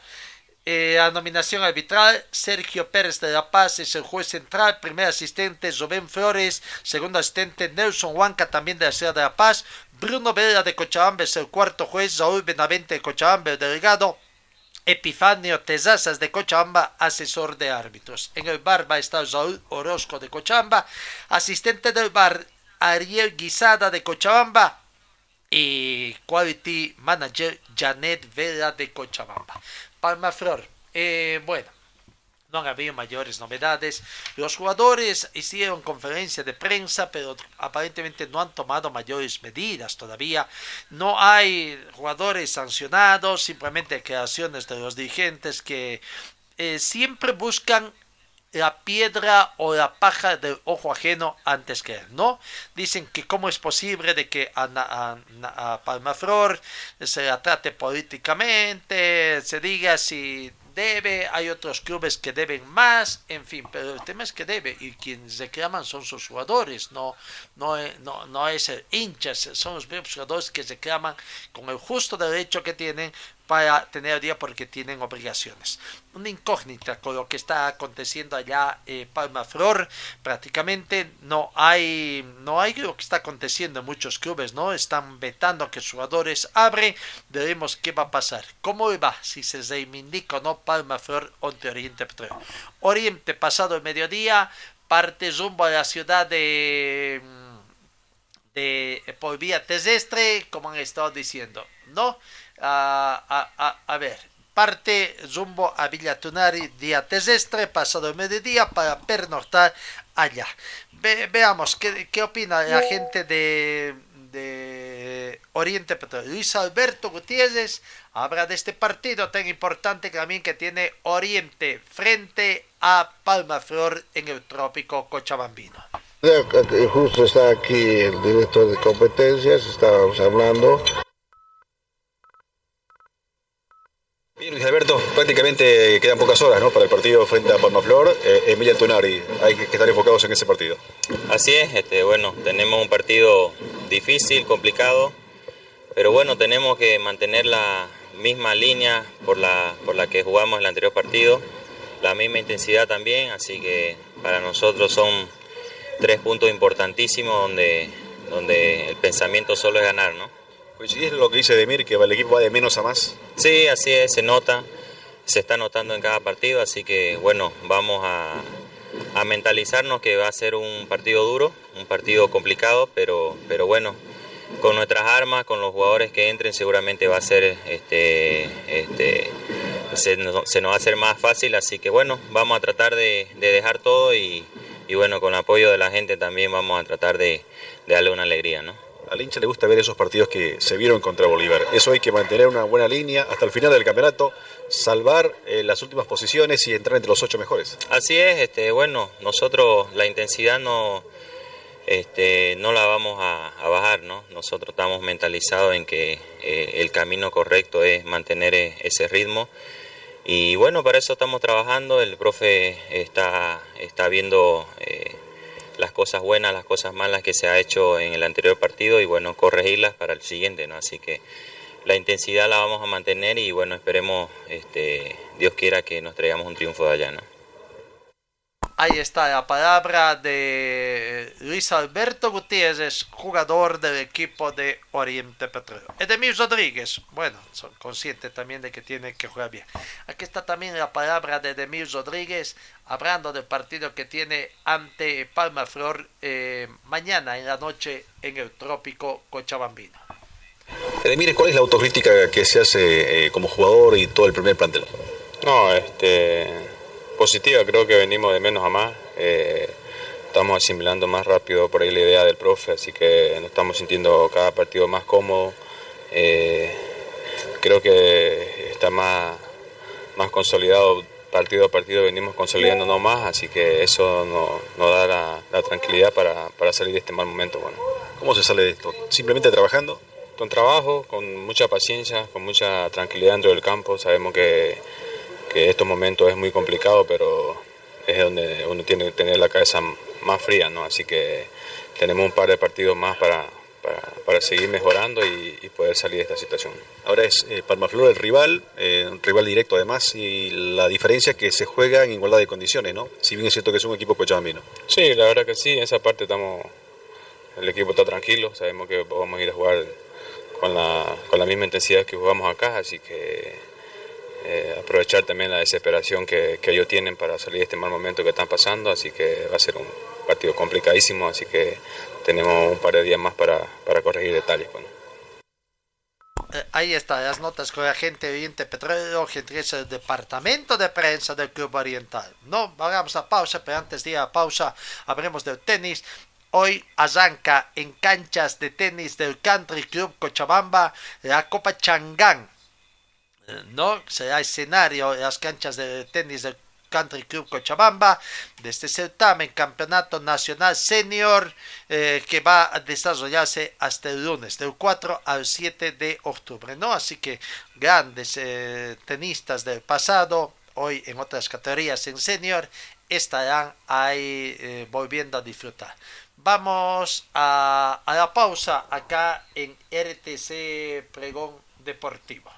Eh, la nominación arbitral, Sergio Pérez de La Paz es el juez central, primer asistente Rubén Flores, segundo asistente Nelson Huanca también de la ciudad de La Paz, Bruno Vera de Cochabamba es el cuarto juez, Raúl Benavente de Cochabamba el delegado, Epifanio Tezazas de Cochabamba, asesor de árbitros. En el bar va a estar Raúl Orozco de Cochabamba, asistente del bar Ariel Guisada de Cochabamba y Quality Manager Janet Vera de Cochabamba. Palma Flor. Eh, bueno, no han habido mayores novedades. Los jugadores hicieron conferencia de prensa, pero aparentemente no han tomado mayores medidas todavía. No hay jugadores sancionados, simplemente declaraciones de los dirigentes que eh, siempre buscan la piedra o la paja del ojo ajeno antes que él, ¿no? Dicen que cómo es posible de que a, Palmaflor se la trate políticamente, se diga si debe, hay otros clubes que deben más, en fin, pero el tema es que debe y quienes reclaman son sus jugadores, no, no, no, no es el hinchas, son los jugadores que reclaman con el justo derecho que tienen para tener día porque tienen obligaciones. Una incógnita con lo que está aconteciendo allá eh, Palma Flor, prácticamente no hay, no hay lo que está aconteciendo en muchos clubes, ¿no? Están vetando que jugadores abren, veremos qué va a pasar. ¿Cómo va? Si se reivindica o no Palma Flor ante Oriente Petróleo. Oriente, pasado el mediodía, parte rumbo a la ciudad de de por vía terrestre, como han estado diciendo, ¿no? A, a, ver, parte rumbo a Villa Tunari día terrestre, pasado el mediodía para pernoctar allá. veamos qué, qué opina la gente de, de Oriente Petróleo. Luis Alberto Gutiérrez habla de este partido tan importante también que tiene Oriente frente a Palma Flor en el trópico cochabambino. Justo está aquí el director de competencias, estábamos hablando. Bien, Luis Alberto, prácticamente quedan pocas horas ¿no? para el partido frente a Palmaflor. Eh, Emilia Tunari, hay que estar enfocados en ese partido. Así es, este, bueno, tenemos un partido difícil, complicado, pero bueno, tenemos que mantener la misma línea por la, por la que jugamos el anterior partido, la misma intensidad también, así que para nosotros son tres puntos importantísimos donde, donde el pensamiento solo es ganar, ¿no? ¿Coincidís lo que dice Demir, que el equipo va de menos a más? Sí, así es, se nota, se está notando en cada partido, así que bueno, vamos a, mentalizarnos que va a ser un partido duro, un partido complicado, pero, pero bueno, con nuestras armas, con los jugadores que entren, seguramente va a ser, este, este, se, nos va a hacer más fácil, así que bueno, vamos a tratar de, dejar todo y, bueno, con el apoyo de la gente también vamos a tratar de, de darle una alegría, ¿no? Al hincha le gusta ver esos partidos que se vieron contra Bolívar. Eso hay que mantener una buena línea hasta el final del campeonato, salvar eh, las últimas posiciones y entrar entre los ocho mejores. Así es, este, bueno, nosotros la intensidad no, este, no la vamos a, bajar, ¿no? Nosotros estamos mentalizados en que eh, el camino correcto es mantener e, ese ritmo. Y bueno, para eso estamos trabajando, el profe está, está viendo... Eh, las cosas buenas, las cosas malas que se ha hecho en el anterior partido y bueno, corregirlas para el siguiente, ¿no? Así que la intensidad la vamos a mantener y bueno, esperemos, este, Dios quiera que nos traigamos un triunfo de allá, ¿no? Ahí está la palabra de Luis Alberto Gutiérrez, jugador del equipo de Oriente Petróleo. Edemir Rodríguez, bueno, son conscientes también de que tiene que jugar bien. Aquí está también la palabra de Edemir Rodríguez, hablando del partido que tiene ante Palma Flor eh, mañana en la noche en el trópico Cochabambino. Edemir, ¿cuál es la autocrítica que se hace eh, como jugador y todo el primer plantel? No, este positiva, creo que venimos de menos a más. Eh, estamos asimilando más rápido por ahí la idea del profe, así que nos estamos sintiendo cada partido más cómodo. Eh, creo que está más, más consolidado partido a partido, venimos consolidándonos más, así que eso nos, da la, tranquilidad para, para, salir de este mal momento. Bueno. ¿Cómo se sale de esto? ¿Simplemente trabajando? Con trabajo, con mucha paciencia, con mucha tranquilidad dentro del campo. Sabemos que, que estos momentos es muy complicado, pero es donde uno tiene que tener la cabeza más fría, ¿no? Así que tenemos un par de partidos más para, para, seguir mejorando y, poder salir de esta situación. Ahora es eh, Palmaflor el rival, eh, un rival directo además, y la diferencia es que se juega en igualdad de condiciones, ¿no? Si bien es cierto que es un equipo cochabambino. Sí, la verdad que sí, en esa parte estamos, el equipo está tranquilo, sabemos que vamos a ir a jugar con la, con la misma intensidad que jugamos acá, así que eh, aprovechar también la desesperación que, que, ellos tienen para salir de este mal momento que están pasando, así que va a ser un partido complicadísimo, así que tenemos un par de días más para, para corregir detalles. Bueno. Eh, ahí está, las notas con la gente Oriente Petróleo, gente el departamento de prensa del Club Oriental. No, vamos a pausa, pero antes de ir a pausa, hablemos del tenis. Hoy arranca en canchas de tenis del Country Club Cochabamba la Copa Changán ¿no? Será escenario de las canchas de tenis del Country Club Cochabamba de este certamen Campeonato Nacional Senior eh, que va a desarrollarse hasta el lunes del 4 al 7 de octubre no así que grandes eh, tenistas del pasado hoy en otras categorías en senior estarán ahí eh, volviendo a disfrutar. Vamos a, a la pausa acá en RTC Pregón Deportivo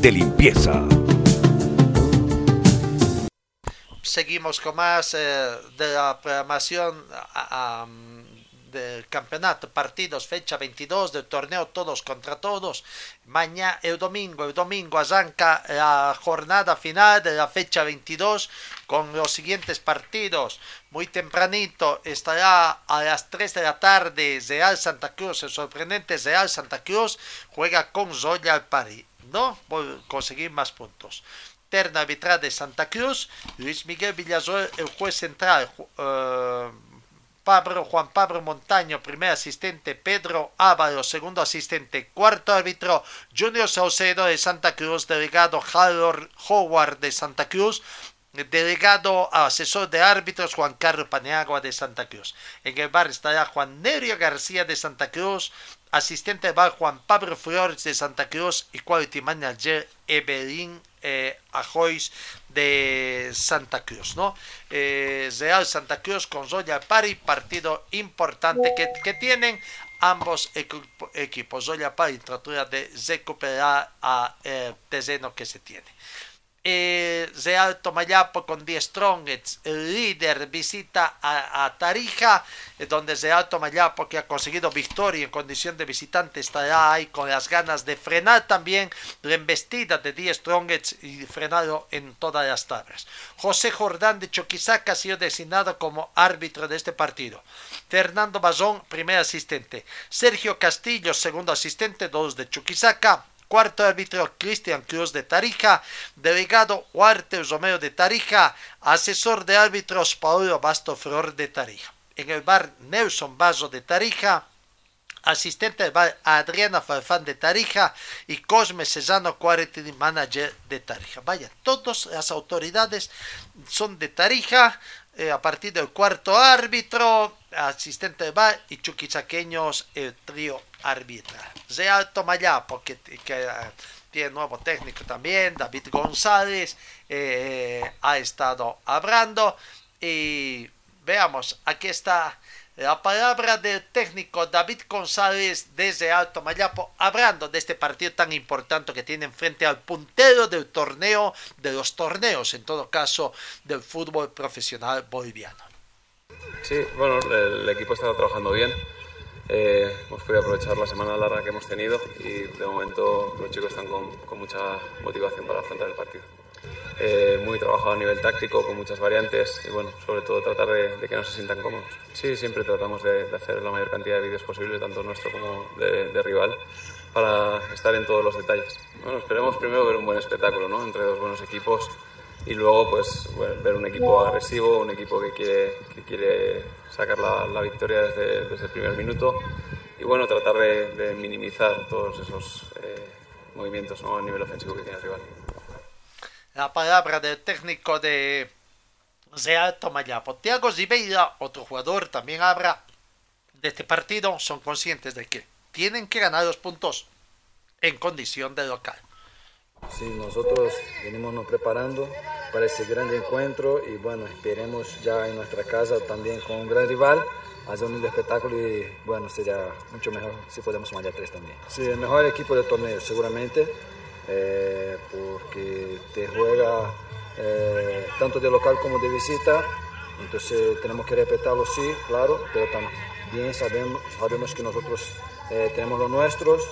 De limpieza. Seguimos con más eh, de la programación del campeonato, partidos, fecha 22 del torneo Todos contra Todos. Mañana, el domingo, el domingo arranca la jornada final de la fecha 22 con los siguientes partidos. Muy tempranito estará a las 3 de la tarde Real Santa Cruz, el sorprendente Real Santa Cruz juega con Royal Paris. ¿No? Por conseguir más puntos. Terna arbitral de Santa Cruz, Luis Miguel Villazor, el juez central, eh, Pablo, Juan Pablo Montaño, primer asistente, Pedro Ávaro, segundo asistente, cuarto árbitro, Junior Saucedo de Santa Cruz, delegado Harold Howard de Santa Cruz, delegado asesor de árbitros Juan Carlos Paneagua de Santa Cruz. En el bar estará Juan Nerio García de Santa Cruz, asistente bar Juan Pablo Flores de Santa Cruz y quality manager Evelyn eh, Ajois de Santa Cruz, ¿no? Eh, Real Santa Cruz con Zoya Pari, partido importante que, que tienen ambos equipos. Zoya Pari trata de recuperar a el terreno que se tiene eh, Real Tomayapo con 10 strongets. Líder visita a, Tarija, eh, donde Real Tomayapo, que ha conseguido victoria en condición de visitante, estará ahí con las ganas de frenar también la embestida de 10 strongets y frenarlo en todas las tablas. José Jordán de Choquisaca ha sido designado como árbitro de este partido. Fernando Bazón, primer asistente. Sergio Castillo, segundo asistente, dos de Chuquisaca. Cuarto árbitro Cristian Cruz de Tarija, delegado Walter Romero de Tarija, asesor de árbitros Paulo Basto Flor de Tarija. En el bar Nelson Bazo de Tarija, asistente del bar Adriana Farfán de Tarija y Cosme Cesano Quality Manager de Tarija. Vaya, todas las autoridades son de Tarija, eh, a partir del cuarto árbitro, asistente de bar y chuquisaqueños el trío arbitral. Real Tomayapo, que, que uh, tiene nuevo técnico también, David González, eh, ha estado hablando y veamos, aquí está la palabra del técnico David González desde Alto Mayapo, hablando de este partido tan importante que tienen frente al puntero del torneo, de los torneos, en todo caso, del fútbol profesional boliviano. Sí, bueno, el, equipo está trabajando bien. Eh, hemos podido aprovechar la semana larga que hemos tenido y de momento los chicos están con, con mucha motivación para afrontar el partido. Eh, muy trabajado a nivel táctico, con muchas variantes y bueno, sobre todo tratar de, que no se sientan cómodos. Sí, siempre tratamos de, hacer la mayor cantidad de vídeos posible, tanto nuestro como de, rival, para estar en todos los detalles. Bueno, esperemos primero ver un buen espectáculo ¿no? entre dos buenos equipos y luego pues ver un equipo agresivo, un equipo que quiere, que quiere sacar la, la victoria desde, desde, el primer minuto y bueno, tratar de, minimizar todos esos eh, movimientos ¿no? a nivel ofensivo que tiene el rival la palabra del técnico de Real Tomayapo. Tiago Zibeira, otro jugador, también habla de este partido. Son conscientes de que tienen que ganar los puntos en condición de local. Sí, nosotros venimos preparando para ese gran encuentro y bueno, esperemos ya en nuestra casa también con un gran rival hacer un lindo espectáculo y bueno, sería mucho mejor si podemos sumar ya tres también. Sí, el mejor equipo del torneo seguramente. Eh, porque te juega eh, tanto de local como de visita, entonces tenemos que respetarlo, sí, claro, pero también sabemos, sabemos que nosotros eh, tenemos los nuestros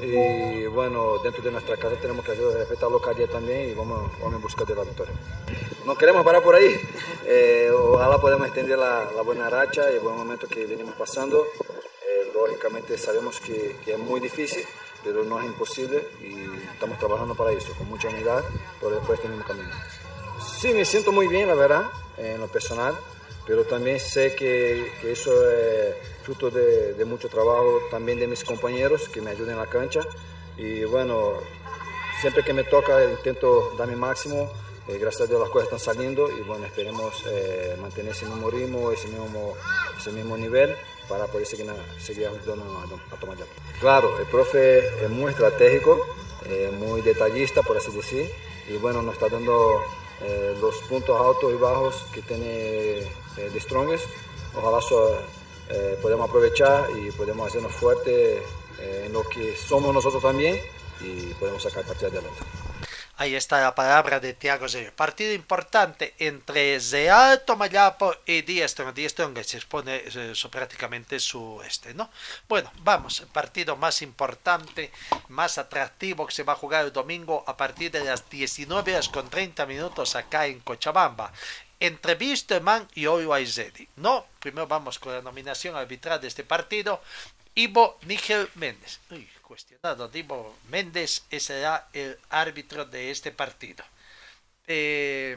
y bueno, dentro de nuestra casa tenemos que ayudar a respetar local también y vamos, vamos en busca de la victoria. No queremos parar por ahí, ojalá podamos extender la, la, buena racha y el buen momento que venimos pasando. lógicamente sabemos que, que es muy difícil, pero no es imposible y estamos trabajando para eso, con mucha unidad, pero después tenemos camino. Sí, me siento muy bien, la verdad, en lo personal, pero también sé que, que eso es fruto de, de, mucho trabajo también de mis compañeros que me ayudan en la cancha y bueno, siempre que me toca intento dar mi máximo. Eh, gracias a Dios las cosas están saliendo y bueno, esperemos eh, mantener ese mismo ritmo, ese mismo, ese mismo nivel para poder seguir, seguir ayudando a, a tomar Claro, el profe es muy estratégico, eh, muy detallista, por así decir, y bueno, nos está dando eh, los puntos altos y bajos que tiene eh, de Strongest. Ojalá podamos aprovechar y podemos hacernos fuertes en lo que somos nosotros también y podemos sacar partido adelante. Ahí está la palabra de Thiago Zero. Partido importante entre Real Tomayapo y Diestro. Diestro que se expone eso, prácticamente su este, ¿no? Bueno, vamos, partido más importante, más atractivo que se va a jugar el domingo a partir de las 19 horas con 30 minutos acá en Cochabamba entre Wisterman y Zedi. No, primero vamos con la nominación arbitral de este partido. Ivo Nigel Méndez cuestionado. Divo Méndez será el árbitro de este partido. Eh,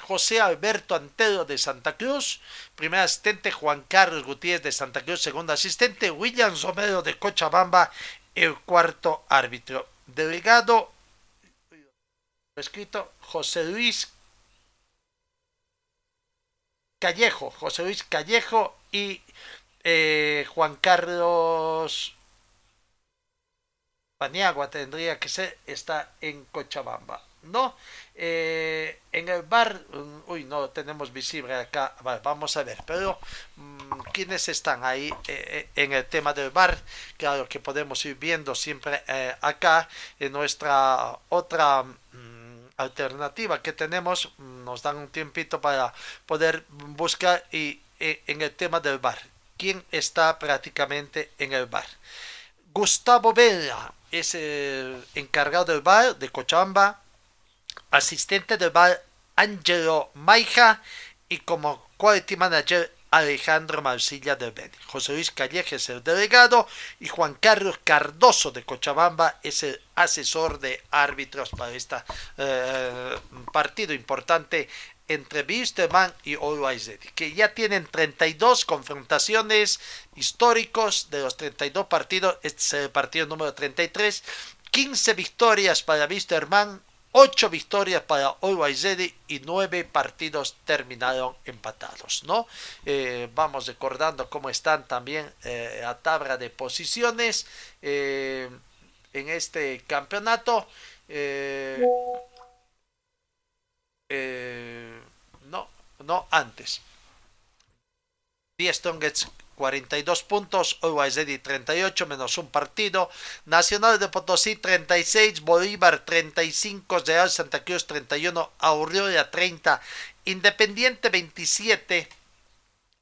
José Alberto Antero de Santa Cruz, primer asistente Juan Carlos Gutiérrez de Santa Cruz, segundo asistente William Romero de Cochabamba, el cuarto árbitro. Delegado, escrito José Luis Callejo, José Luis Callejo y eh, Juan Carlos Paniagua tendría que ser, está en Cochabamba. ¿No? Eh, en el bar, mm, uy, no tenemos visible acá, vamos a ver, pero mm, ¿quiénes están ahí eh, en el tema del bar? Claro que podemos ir viendo siempre acá en nuestra otra mm, alternativa que tenemos, nos dan un tiempito para poder buscar y en el tema del bar. ¿Quién está prácticamente en el bar? Gustavo Vela es el encargado del bar de Cochabamba, asistente del bar Angelo Maija y como quality manager Alejandro Marcilla del Beni. José Luis Calleje es el delegado y Juan Carlos Cardoso de Cochabamba es el asesor de árbitros para este partido importante entre Wisterman y Always que ya tienen 32 confrontaciones históricos de los 32 partidos, este es el partido número 33, 15 victorias para Wisterman, 8 victorias para Always y 9 partidos terminaron empatados, ¿no? Eh, vamos recordando cómo están también eh, a tabla de posiciones eh, en este campeonato. No, no antes. Die Strongets 42 puntos, Always Ready 38 menos un partido, Nacional de Potosí 36, Bolívar 35, Real Santa Cruz 31, Aurora 30, Independiente 27,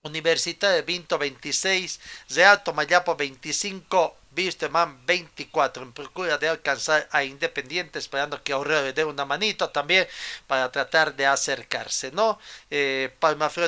Universidad de Vinto 26, Real Tomayapo 25, Bisterman 24 en procura de alcanzar a Independiente esperando que Aurora le dé una manito también para tratar de acercarse ¿no? Eh,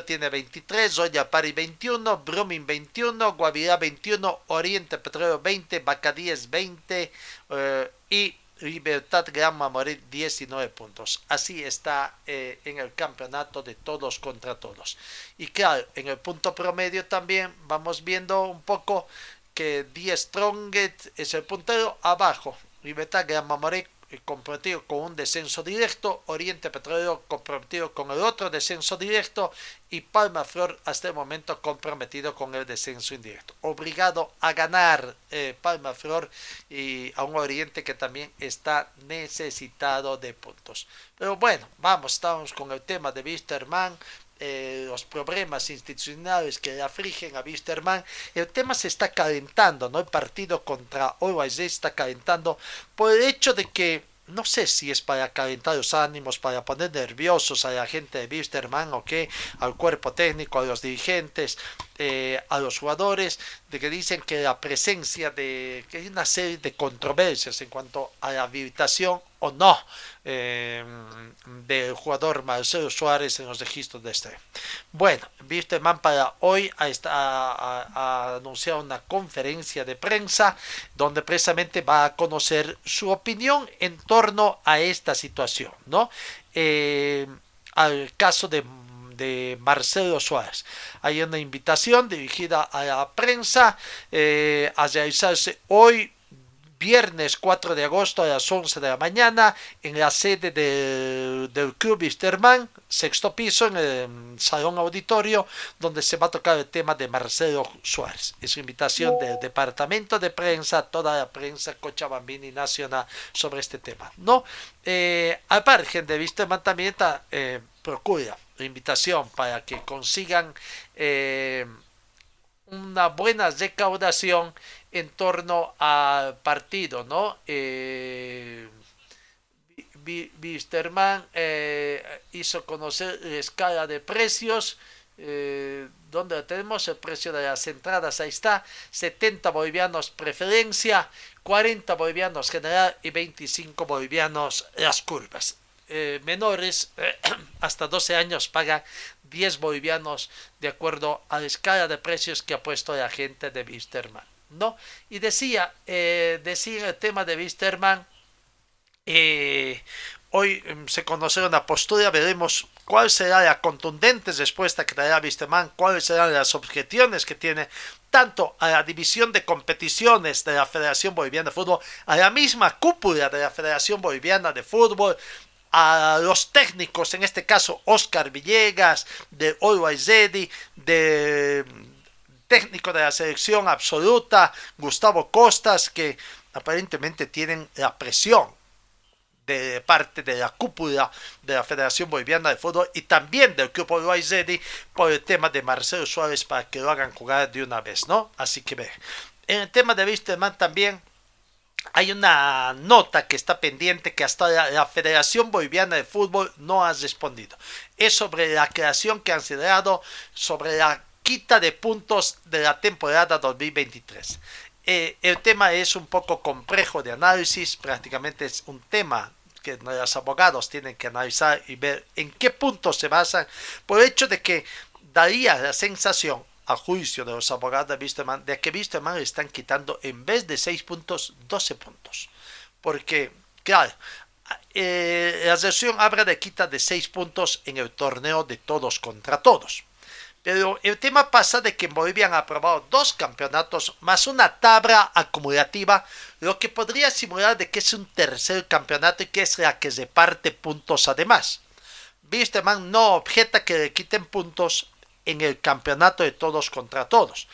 tiene 23 Zoya Pari 21 Brumming 21 Guavirá 21 Oriente Petróleo 20 Bacadíes 20 eh, y Libertad Gran Mamoré 19 puntos. Así está eh, en el campeonato de todos contra todos. Y claro, en el punto promedio también vamos viendo un poco que Die Strongest es el puntero abajo. Libertad Gran Mamoré eh, comprometido con un descenso directo, Oriente Petrolero comprometido con el otro descenso directo y Palma Flor hasta el momento comprometido con el descenso indirecto. Obligado a ganar eh, Palma Flor y a un Oriente que también está necesitado de puntos. Pero bueno, vamos, estamos con el tema de Wisterman. Eh, los problemas institucionales que le afligen a Wisterman, el tema se está calentando, ¿no? El partido contra Always está calentando por el hecho de que no sé si es para calentar los ánimos, para poner nerviosos a la gente de Wisterman o qué, al cuerpo técnico, a los dirigentes, eh, a los jugadores, de que dicen que la presencia de que hay una serie de controversias en cuanto a la habilitación o no eh, del jugador Marcelo Suárez en los registros de este. Bueno, Wisterman para hoy ha, anunciado una conferencia de prensa donde precisamente va a conocer su opinión en torno a esta situación, ¿no? Eh, al caso de de Marcelo Suárez. Hay una invitación dirigida a la prensa eh, a realizarse hoy viernes 4 de agosto a las 11 de la mañana en la sede de, del Club Wisterman, sexto piso, en el salón auditorio, donde se va a tocar el tema de Marcelo Suárez. Es invitación del departamento de prensa, toda la prensa cochabambini nacional sobre este tema. ¿no? Eh, al margen de Wisterman también está, eh, procura invitación para que consigan eh, una buena recaudación en torno al partido, ¿no? Eh, Wisterman eh, hizo conocer la escala de precios, eh, donde tenemos el precio de las entradas, ahí está, 70 bolivianos preferencia, 40 bolivianos general y 25 bolivianos las curvas. Eh, menores hasta 12 años pagan 10 bolivianos de acuerdo a la escala de precios que ha puesto la gente de Wisterman. ¿no? Y decía, eh, decía el tema de Wisterman, eh, hoy mm, se conocerá una postura, veremos cuál será la contundente respuesta que dará Wisterman, cuáles serán las objeciones que tiene tanto a la división de competiciones de la Federación Boliviana de Fútbol, a la misma cúpula de la Federación Boliviana de Fútbol, a los técnicos, en este caso Oscar Villegas, de Always de técnico de la selección absoluta, Gustavo Costas, que aparentemente tienen la presión de parte de la cúpula de la Federación Boliviana de Fútbol y también del grupo Ready por el tema de Marcelo Suárez para que lo hagan jugar de una vez, ¿no? Así que ve. En el tema de Wisterman también hay una nota que está pendiente que hasta la, Federación Boliviana de Fútbol no ha respondido. Es sobre la creación que han dado sobre la quita de puntos de la temporada 2023. Eh, el tema es un poco complejo de análisis, prácticamente es un tema que los abogados tienen que analizar y ver en qué puntos se basan, por el hecho de que daría la sensación, a juicio de los abogados de Wisterman, de que Wisterman le están quitando en vez de 6 puntos, 12 puntos. Porque, claro, eh, la sesión habla de quita de 6 puntos en el torneo de todos contra todos. Pero el tema pasa de que en Bolivia han aprobado dos campeonatos más una tabla acumulativa, lo que podría simular de que es un tercer campeonato y que es la que reparte puntos además. Wisterman no objeta que le quiten puntos en el campeonato de todos contra todos,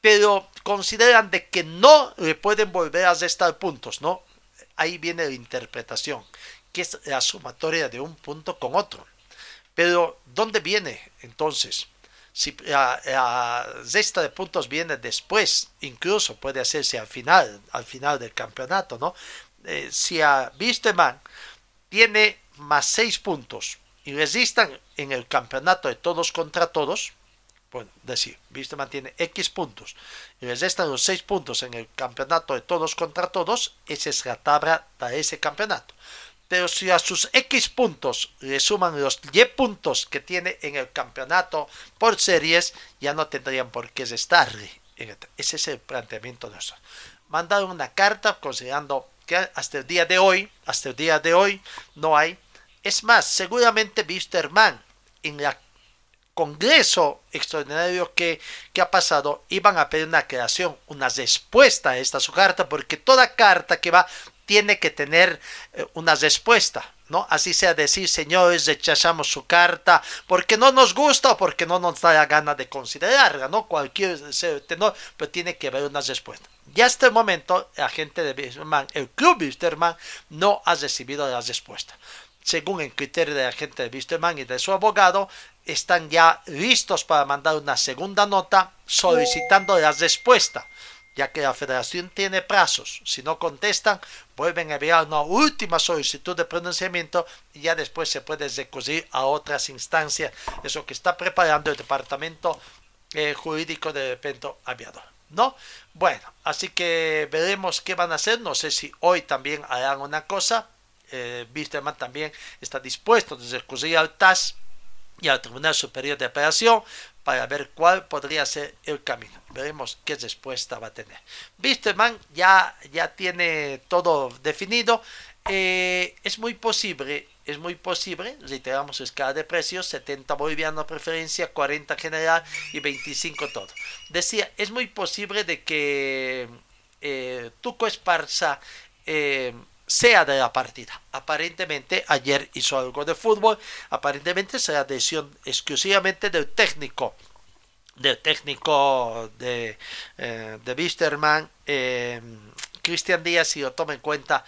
pero consideran de que no le pueden volver a restar puntos, ¿no? Ahí viene la interpretación, que es la sumatoria de un punto con otro. Pero, ¿dónde viene entonces? Si la, la de puntos viene después, incluso puede hacerse al final, al final del campeonato, ¿no? Eh, si a Wisterman tiene más 6 puntos y resistan en el campeonato de todos contra todos, bueno, decir, Wisterman tiene X puntos y resistan los 6 puntos en el campeonato de todos contra todos, esa es la tabla de ese campeonato. Pero si a sus X puntos le suman los Y puntos que tiene en el campeonato por series, ya no tendrían por qué estar. Ese es el planteamiento nuestro. Mandar una carta considerando que hasta el día de hoy, hasta el día de hoy, no hay. Es más, seguramente Wisterman en el congreso extraordinario que, que, ha pasado iban a pedir una creación, una respuesta a esta su carta, porque toda carta que va tiene que tener eh, una respuesta. ¿no? Así sea decir, señores, rechazamos su carta porque no nos gusta o porque no nos da la gana de considerarla, ¿no? Cualquier tenor, pero tiene que haber una respuesta. Y hasta el momento, la gente de Wisterman, el club Wisterman, no ha recibido la respuesta. Según el criterio de la gente de Wisterman y de su abogado, están ya listos para mandar una segunda nota solicitando la respuesta ya que la federación tiene plazos. Si no contestan, vuelven a enviar una última solicitud de pronunciamiento y ya después se puede recurrir a otras instancias. Eso que está preparando el departamento eh, jurídico de Pento Aviador. ¿No? Bueno, así que veremos qué van a hacer. No sé si hoy también harán una cosa. Eh, también está dispuesto a recurrir al TAS y al Tribunal Superior de Apelación para ver cuál podría ser el camino. Veremos qué respuesta va a tener. Wisterman ya, ya tiene todo definido. Eh, es muy posible, es muy posible, reiteramos escala de precios, 70 boliviano preferencia, 40 general y 25 todo. Decía, es muy posible de que eh, Tuco Esparza eh, sea de la partida. Aparentemente ayer hizo algo de fútbol, aparentemente será decisión exclusivamente del técnico, del técnico de, eh, de Wisterman, eh, Cristian Díaz, si lo toma en cuenta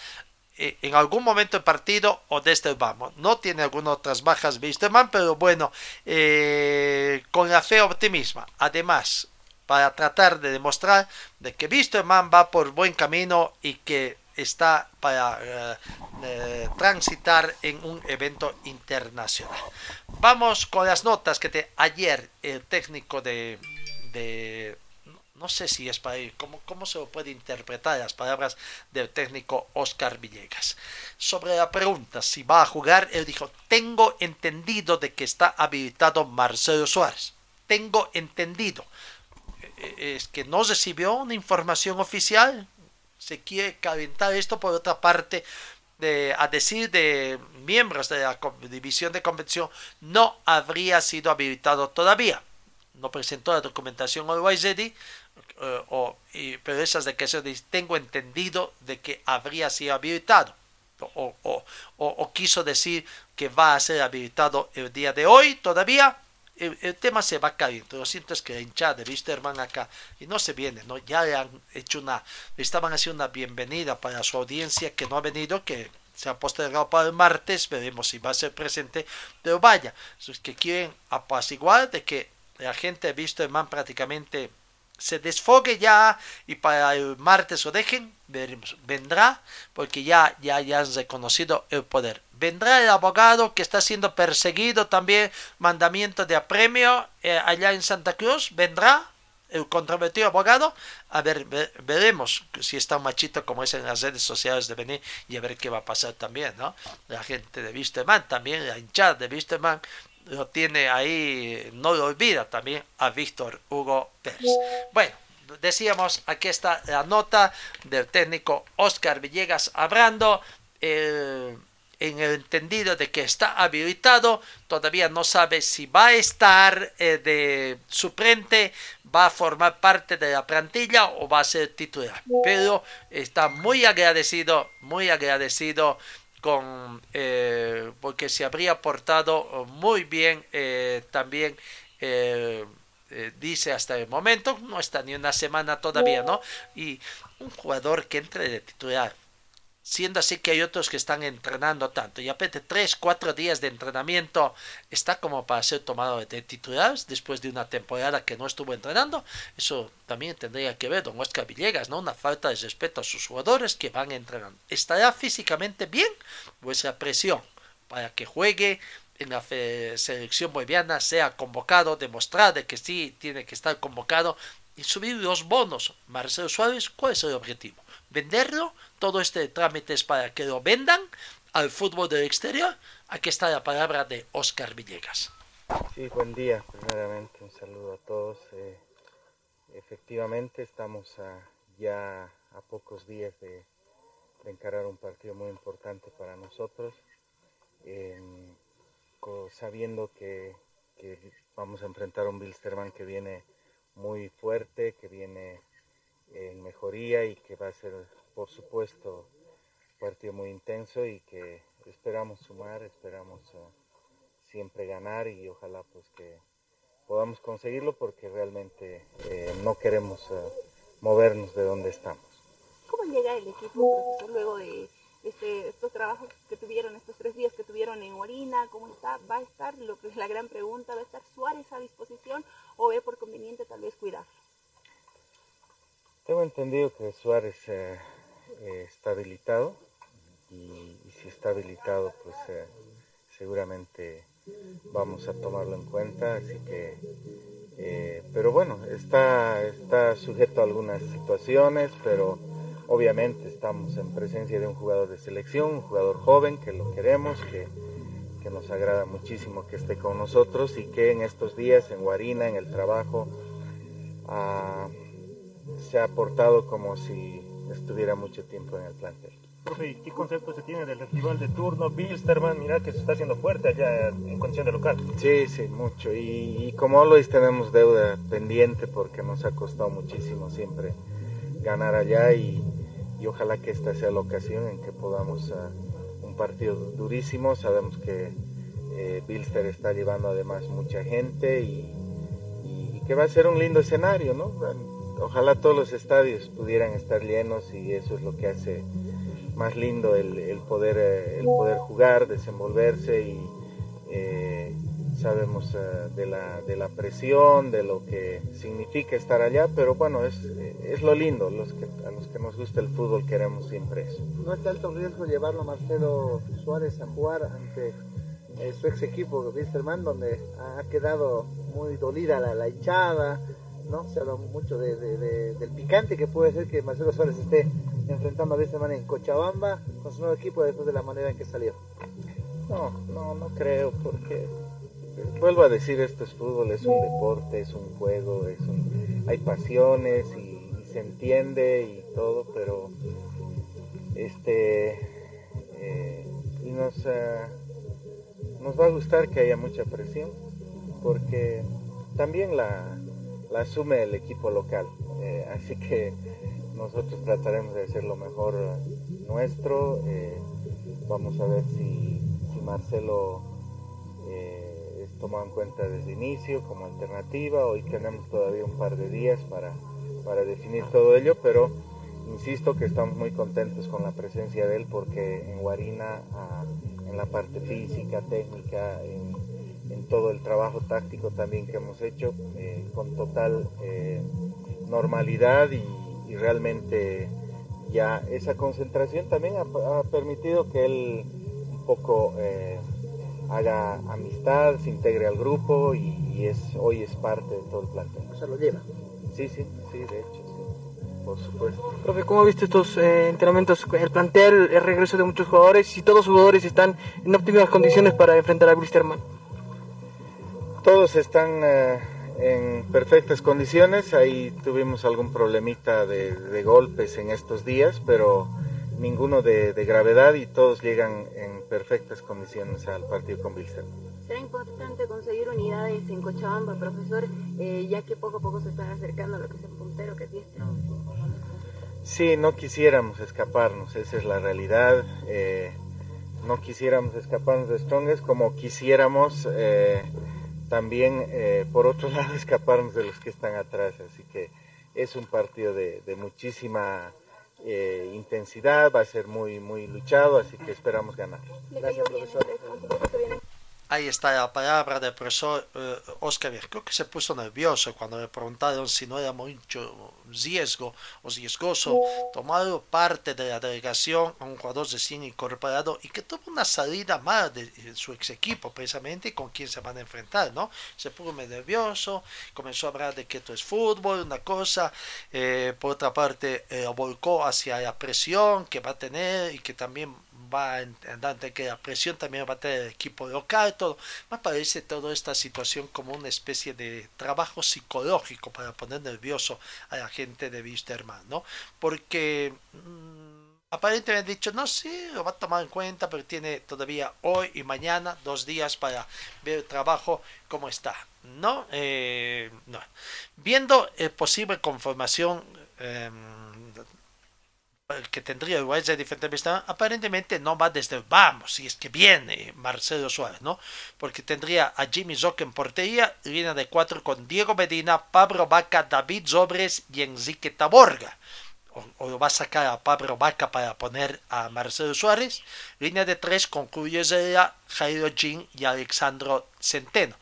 eh, en algún momento del partido o desde el vamos. No tiene algunas otras bajas Wisterman, pero bueno, con la fe optimismo. Además, para tratar de demostrar de que Wisterman va por buen camino y que está para eh, eh, transitar en un evento internacional. Vamos con las notas que te, ayer el técnico de, no sé si es para ir, ¿cómo, ¿cómo se puede interpretar las palabras del técnico Oscar Villegas? Sobre la pregunta si va a jugar, él dijo, tengo entendido de que está habilitado Marcelo Suárez. Tengo entendido. E, es que no recibió una información oficial, se quiere calentar esto por otra parte de, a decir de miembros de la división de convención no habría sido habilitado todavía. No presentó la documentación al YZD eh, o, pero esas de que se tengo entendido de que habría sido habilitado o, o, o, quiso decir que va a ser habilitado el día de hoy todavía el, tema se va cayendo. Lo siento es que la hinchada de Wisterman acá y no se viene, ¿no? Ya le han hecho una, le estaban haciendo una bienvenida para su audiencia que no ha venido, que se ha postergado para el martes, veremos si va a ser presente, pero vaya, los que quieren apaciguar de que la gente de Wisterman prácticamente se desfogue ya y para el martes lo dejen, veremos, vendrá, porque ya, ya, ya han reconocido el poder. Vendrá el abogado que está siendo perseguido también, mandamiento de apremio eh, allá en Santa Cruz, vendrá el controvertido abogado, a ver, veremos si está un machito como es en las redes sociales de venir y a ver qué va a pasar también, ¿no? La gente de Wisterman también, la hinchada de Wisterman lo tiene ahí, no lo olvida también a Víctor Hugo Pérez. Bueno, decíamos, aquí está la nota del técnico Oscar Villegas hablando. En el entendido de que está habilitado, todavía no sabe si va a estar eh, de suplente, va a formar parte de la plantilla o va a ser titular. Pero está muy agradecido, muy agradecido con eh, porque se habría portado muy bien eh, también eh, dice hasta el momento no está ni una semana todavía no y un jugador que entre de titular siendo así que hay otros que están entrenando tanto. Y aparte, tres, cuatro días de entrenamiento está como para ser tomado de titulares después de una temporada que no estuvo entrenando. Eso también tendría que ver don Oscar Villegas, ¿no? Una falta de respeto a sus jugadores que van entrenando. ¿Estará físicamente bien? Vuestra presión para que juegue en la selección boliviana, sea convocado, demostrar de que sí tiene que estar convocado y subir los bonos. Marcelo Suárez, ¿cuál es el objetivo? ¿Venderlo? Todo este trámite es para que lo vendan al fútbol del exterior. Aquí está la palabra de Oscar Villegas. Sí, buen día. Primeramente un saludo a todos. Eh, efectivamente estamos ya a pocos días de, encarar un partido muy importante para nosotros, em, sabiendo que, que, vamos a enfrentar a un Bilsterman que viene muy fuerte, que viene en mejoría y que va a ser, por supuesto, partido muy intenso y que esperamos sumar, esperamos uh, siempre ganar y ojalá pues que podamos conseguirlo porque realmente eh, no queremos uh, movernos de donde estamos. ¿Cómo llega el equipo, luego de este, estos trabajos que tuvieron, estos tres días que tuvieron en Orina? ¿Cómo está? ¿Va a estar, lo que es la gran pregunta, va a estar Suárez a disposición o ve por conveniente tal vez cuidar? Tengo entendido que Suárez eh, eh, está habilitado y, si está habilitado pues eh, seguramente vamos a tomarlo en cuenta, así que, pero bueno, está, está sujeto a algunas situaciones, pero obviamente estamos en presencia de un jugador de selección, un jugador joven que lo queremos, que, que nos agrada muchísimo que esté con nosotros y que en estos días en Guarina, en el trabajo, ah, se ha portado como si estuviera mucho tiempo en el plantel. Profe, ¿qué concepto se tiene del rival de turno, Bilsterman? Mira que se está haciendo fuerte allá en condición de local. Sí, sí, mucho. Y, como Lois tenemos deuda pendiente porque nos ha costado muchísimo siempre ganar allá y, ojalá que esta sea la ocasión en que podamos uh, un partido durísimo. Sabemos que eh, Bilster está llevando además mucha gente y, y, que va a ser un lindo escenario, ¿no? Ojalá todos los estadios pudieran estar llenos y eso es lo que hace más lindo el, poder, eh, el poder jugar, desenvolverse y eh, sabemos eh, de, la, de la presión, de lo que significa estar allá, pero bueno, es, es lo lindo, los que, a los que nos gusta el fútbol queremos siempre eso. ¿No es alto riesgo llevarlo Marcelo Suárez a jugar ante su ex equipo, Wisterman, donde ha quedado muy dolida la, la hinchada? ¿No? Se habla mucho del picante que puede ser que Marcelo Suárez esté enfrentando a semana en Cochabamba con su nuevo equipo después de la manera en que salió. No, no, no creo, porque vuelvo a decir, esto es fútbol, es un deporte, es un juego, es un, hay pasiones y, se entiende y todo, pero este eh, y nos, eh, nos va a gustar que haya mucha presión, porque también la, la asume el equipo local. Eh, así que nosotros trataremos de hacer lo mejor nuestro. Eh, vamos a ver si, Marcelo eh, es tomado en cuenta desde inicio como alternativa. Hoy tenemos todavía un par de días para, para definir todo ello, pero insisto que estamos muy contentos con la presencia de él porque en Guarina, ah, en la parte física, técnica, en todo el trabajo táctico también que hemos hecho eh, con total eh, normalidad y, realmente ya esa concentración también ha, permitido que él un poco eh, haga amistad, se integre al grupo y, es hoy es parte de todo el plantel. O sea, lo lleva. Sí, sí, sí, de hecho, sí, por supuesto. Profe, ¿cómo viste estos entrenamientos, el plantel, el regreso de muchos jugadores y todos los jugadores están en óptimas condiciones para enfrentar a Blisterman? Todos están eh, en perfectas condiciones. Ahí tuvimos algún problemita de, golpes en estos días, pero ninguno de, gravedad y todos llegan en perfectas condiciones al partido con Bilster. Será importante conseguir unidades en Cochabamba, profesor, eh, ya que poco a poco se están acercando a lo que es el puntero que tiene. Sí, no quisiéramos escaparnos, esa es la realidad. Eh, no quisiéramos escaparnos de Strongest como quisiéramos también, eh, por otro lado, escaparnos de los que están atrás. Así que es un partido de, muchísima eh, intensidad, va a ser muy, muy luchado, así que esperamos ganar. Gracias, profesor. Ahí está la palabra del profesor eh, Oscar. Creo que se puso nervioso cuando le preguntaron si no era mucho riesgo o riesgoso tomar parte de la delegación a un jugador recién incorporado y que tuvo una salida mala de, de su ex equipo, precisamente con quien se van a enfrentar, ¿no? Se puso muy nervioso, comenzó a hablar de que esto es fútbol, una cosa, eh, por otra parte eh, volcó hacia la presión que va a tener y que también va a entender que la presión también va a tener el equipo local, todo. Me parece toda esta situación como una especie de trabajo psicológico para poner nervioso a la gente de Wisterman, ¿no? Porque mmm, aparentemente han dicho, no, sí, lo va a tomar en cuenta, pero tiene todavía hoy y mañana dos días para ver el trabajo cómo está, ¿no? Eh. Viendo eh, posible conformación eh, que tendría Uruguay de diferente vista, aparentemente no va desde vamos, si es que viene Marcelo Suárez, ¿no? Porque tendría a Jimmy Zock en portería, línea de cuatro con Diego Medina, Pablo Vaca, David Zobres y Enrique Taborga. O, o, va a sacar a Pablo Vaca para poner a Marcelo Suárez. Línea de tres con Julio Zella, Jairo Jin y Alexandro Centeno.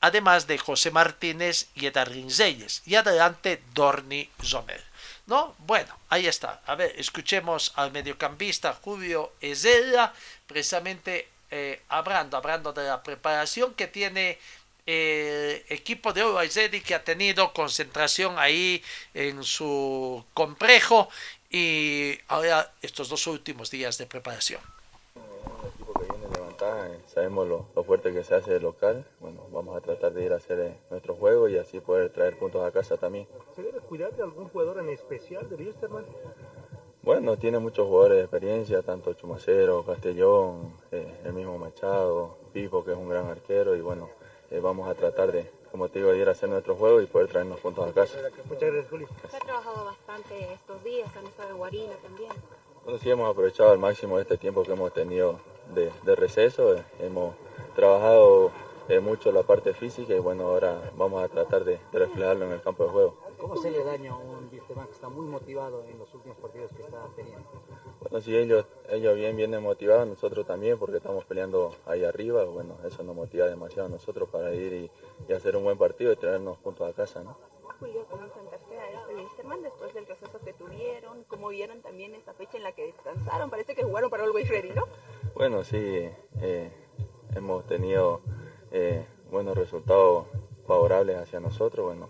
Además de José Martínez y Edarín Reyes. Y adelante Dorni Zomer. ¿No? Bueno, ahí está. A ver, escuchemos al mediocampista Julio Ezella, precisamente eh, hablando, hablando de la preparación que tiene el equipo de Uruguay que ha tenido concentración ahí en su complejo y ahora estos dos últimos días de preparación. Levantada, sabemos lo, lo, fuerte que se hace el local, bueno, vamos a tratar de ir a hacer eh, nuestro juego y así poder traer puntos a casa también. ¿Se debe cuidar de algún jugador en especial de Wisterman? Bueno, tiene muchos jugadores de experiencia, tanto Chumacero, Castellón, eh, el mismo Machado, Pipo, que es un gran arquero, y bueno, eh, vamos a tratar de, como te digo, de ir a hacer nuestro juego y poder traernos puntos a casa. Muchas gracias, Juli. Se ha trabajado bastante estos días, han estado en Guarina también. Bueno, sí, hemos aprovechado al máximo este tiempo que hemos tenido de, de receso, eh, hemos trabajado eh, mucho la parte física y bueno, ahora vamos a tratar de, de, reflejarlo en el campo de juego. ¿Cómo se le daña a un Wisterman que está muy motivado en los últimos partidos que está teniendo? Bueno, si ellos, ellos bien vienen motivados, nosotros también, porque estamos peleando ahí arriba, bueno, eso nos motiva demasiado a nosotros para ir y, y hacer un buen partido y traernos puntos a casa, ¿no? Julio comienza en tercera este Wisterman después del receso que tuvieron, como vieron también esta fecha en la que descansaron, parece que jugaron para Always Ready, ¿no? Bueno, sí, eh, hemos tenido eh, buenos resultados favorables hacia nosotros, bueno,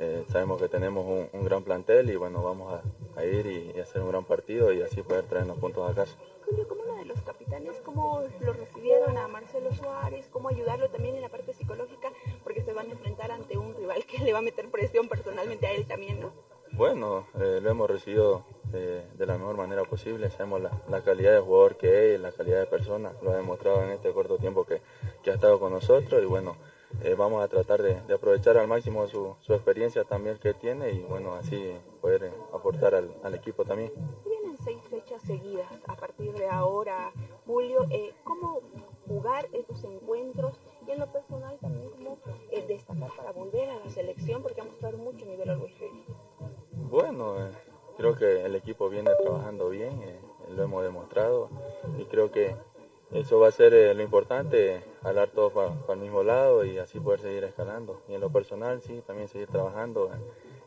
eh, sabemos que tenemos un, un, gran plantel y bueno, vamos a, a ir y, y, hacer un gran partido y así poder traernos puntos a casa. Julio, como uno de los capitanes, ¿cómo lo recibieron a Marcelo Suárez? ¿Cómo ayudarlo también en la parte psicológica? Porque se van a enfrentar ante un rival que le va a meter presión personalmente a él también, ¿no? Bueno, eh, lo hemos recibido eh, de la mejor manera posible. Sabemos la, la, calidad de jugador que es, la calidad de persona. Lo ha demostrado en este corto tiempo que, que ha estado con nosotros y bueno, eh, vamos a tratar de, de, aprovechar al máximo su, su, experiencia también que tiene y bueno, así poder eh, aportar al, al, equipo también. Vienen seis fechas seguidas a partir de ahora, Julio. Eh, ¿Cómo jugar estos encuentros y en lo personal también cómo eh, destacar para volver a la selección porque ha mostrado mucho nivel al Bueno, creo que el equipo viene trabajando bien, lo hemos demostrado y creo que eso va a ser eh, lo importante, hablar todos para pa el mismo lado y así poder seguir escalando. Y en lo personal, sí, también seguir trabajando.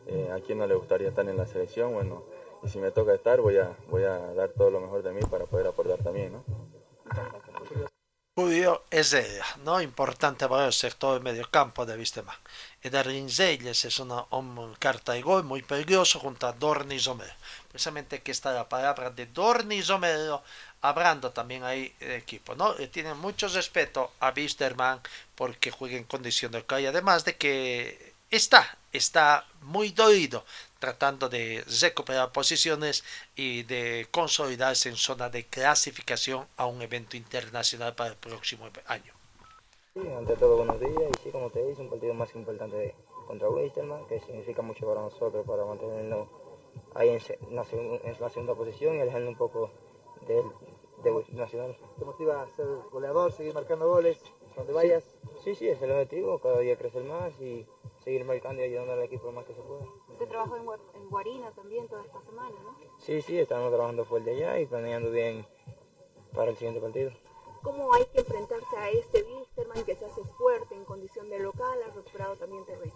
Eh, a quien no le gustaría estar en la selección, bueno, y si me toca estar, voy a, voy a dar todo lo mejor de mí para poder aportar también, ¿no? Julio es ¿no? importante para el sector mediocampo de Vistema. Edarin Zeyes es una un carta de gol muy peligroso junto a Dorni Somero. Precisamente aquí está la palabra de Dorni Somero hablando también ahí el equipo, ¿no? Le tienen mucho respeto a Wisterman porque juega en condición de y además de que está, está muy dolido tratando de recuperar posiciones y de consolidarse en zona de clasificación a un evento internacional para el próximo año. Sí, ante todo buenos días y sí, como te dije, un partido más importante contra Wisterman, que significa mucho para nosotros, para mantenernos ahí en, la, en la segunda posición y alejarnos un poco del de Nacional. ¿Te motiva a ser goleador, seguir marcando goles donde vayas? Sí, sí, es el objetivo, cada día crecer más y seguir marcando y ayudando al equipo lo más que se pueda. Usted trabajó en, Gua- en Guarina también toda esta semana, ¿no? Sí, sí, estamos trabajando fuerte allá y planeando bien para el siguiente partido. ¿Cómo hay que enfrentarse a este Wilstermann que se hace fuerte en condición de local, ha recuperado también terreno?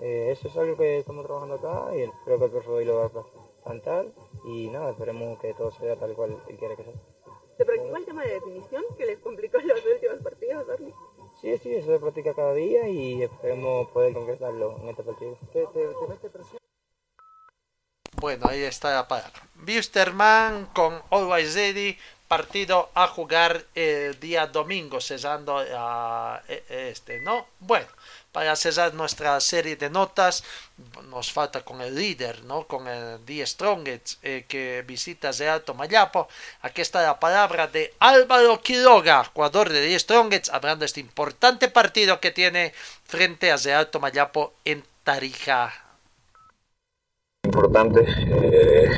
Eh, eso es algo que estamos trabajando acá y el- creo que el profe hoy lo va a plantar y nada, esperemos que todo sea tal cual él quiere que sea. ¿Se practicó el tema de definición que les complicó en los últimos partidos, Dorni? Sí, sí, eso se practica cada día y esperemos poder concretarlo en este partido. Bueno, ahí está la palabra. Wisterman con Always Ready, partido a jugar el día domingo, cesando a este, ¿no? Bueno, para cesar nuestra serie de notas, nos falta con el líder, ¿no? Con el Die Strongest eh, que visita de Alto Mayapo. Aquí está la palabra de Álvaro Quiroga, jugador de Die Strongest, hablando de este importante partido que tiene frente a de Alto Mayapo en Tarija. importante. eh,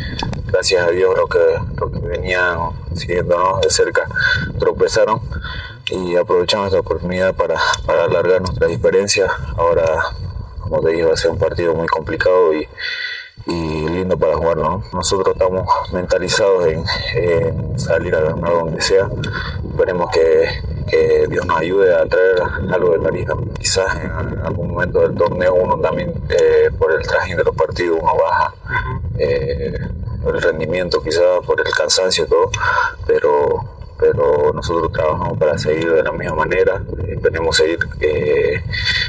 gracias a Dios lo que, lo que venían siguiéndonos de cerca tropezaron y aprovechamos esta oportunidad para, para alargar nuestra diferencia. Ahora, como te dije, va a ser un partido muy complicado y, y lindo para jugarlo. ¿no? Nosotros estamos mentalizados en, en salir a ganar donde sea. Esperemos que, que Dios nos ayude a traer algo de Tarija. Quizás en algún momento del torneo uno también, eh, por el traje de los partidos, uno baja eh, el rendimiento, quizás por el cansancio y todo, pero pero nosotros trabajamos para seguir de la misma manera, esperemos seguir eh,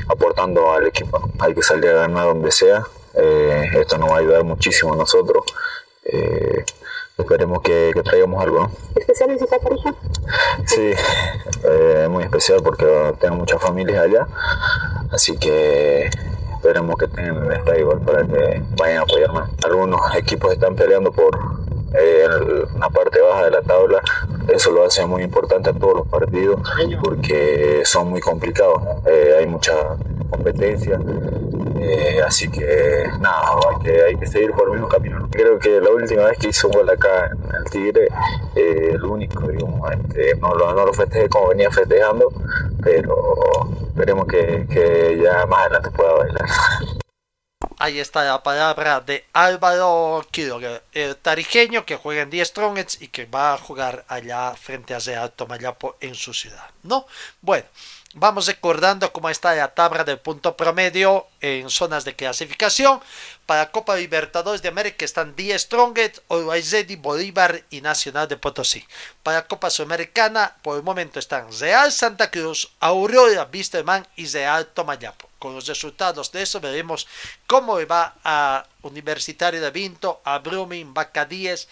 aportando al equipo, hay que salir a ganar donde sea, eh, esto nos va a ayudar muchísimo a nosotros, eh, esperemos que, que traigamos algo. ¿no? ¿Especial visita Tarija? Sí, eh, muy especial porque tengo muchas familias allá, así que esperemos que tengan el estadio igual para que vayan a apoyarme. Algunos equipos están peleando por eh, el- una parte baja de la tabla, eso lo hace muy importante a todos los partidos porque son muy complicados, eh, hay mucha competencia, eh, así que nada, hay que, seguir por el mismo camino. ¿no? Creo que la última vez que hizo un gol acá en el Tigre, eh, el único, digamos, este, no, lo, no lo festejé como venía festejando, pero esperemos que ya más adelante pueda bailar. Ahí está la palabra de Álvaro Quiroga, el tarijeño que juega en 10 Strongets y que va a jugar allá frente a Real Tomayapo en su ciudad. ¿No? Bueno, vamos recordando cómo está la tabla del punto promedio en zonas de clasificación. Para Copa Libertadores de América están 10 Strongets, Ready, Bolívar y Nacional de Potosí. Para Copa Sudamericana, por el momento están Real Santa Cruz, Aurora, Wisterman y Real Tomayapo. Con los resultados de eso veremos cómo va a Universitario de Vinto, a Brumming, 10,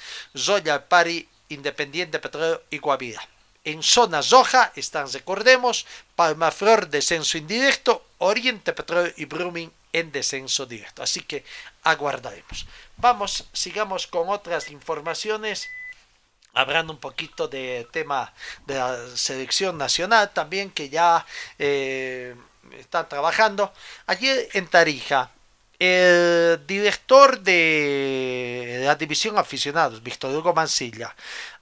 Royal Pari, Independiente Petróleo y Guavira. En zona roja están, recordemos, Palmaflor descenso indirecto, Oriente Petróleo y Brumming en descenso directo. Así que aguardaremos. Vamos, sigamos con otras informaciones hablando un poquito de tema de la selección nacional también que ya eh, están trabajando. Ayer en Tarija, el director de la división aficionados, Víctor Hugo Mancilla,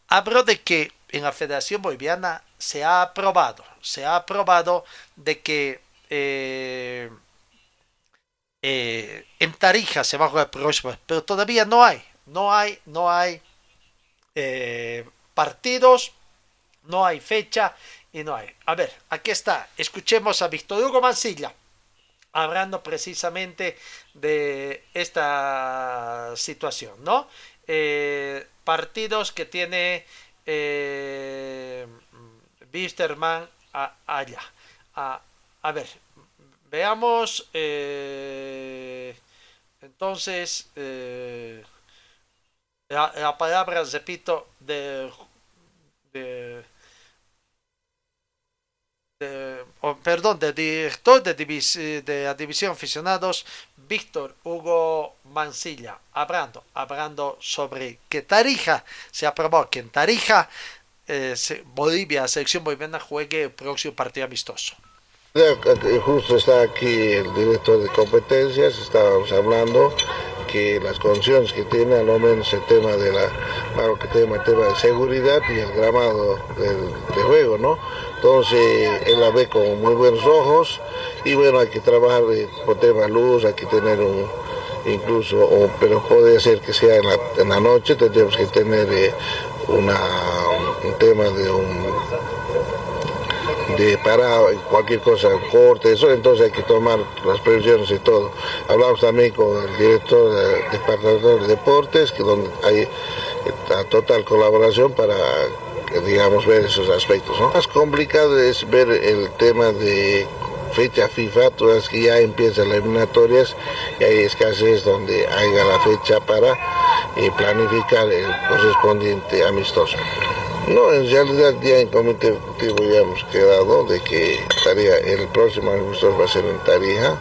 habló de que en la Federación Boliviana se ha aprobado, se ha aprobado de que eh, eh, en Tarija se va a jugar próximo, pero todavía no hay, no hay, no hay eh, partidos, no hay fecha y no hay. A ver, aquí está, escuchemos a Víctor Hugo Mancilla hablando precisamente de esta situación, ¿no? Eh, partidos que tiene eh, Wisterman a- allá. A, a ver, veamos. eh, entonces, la, la palabra, repito, de, perdón, del director de, la división aficionados, Víctor Hugo Mancilla, hablando, hablando sobre que Tarija se aprobó que en Tarija eh, Bolivia, selección boliviana juegue el próximo partido amistoso. Eh, Justo está aquí el director de competencias, estábamos hablando que las condiciones que tiene, al menos el tema de la, claro, que tema, el tema de seguridad y el gramado del, de juego, ¿no? Entonces él la ve con muy buenos ojos y bueno, hay que trabajar eh, por tema luz, hay que tener un, incluso, pero puede ser que sea en la, noche, tendríamos que tener eh, un tema de un de parar cualquier cosa, corte, eso, entonces hay que tomar las previsiones y todo. Hablamos también con el director del departamento de deportes, que donde hay la total colaboración para, digamos, ver esos aspectos. ¿no? Más complicado es ver el tema de fecha FIFA, tú ves que ya empiezan las eliminatorias y hay escasez donde haya la fecha para eh, planificar el correspondiente amistoso. No, en realidad ya en comité ejecutivo ya hemos quedado de que estaría el próximo amistoso va a ser en Tarija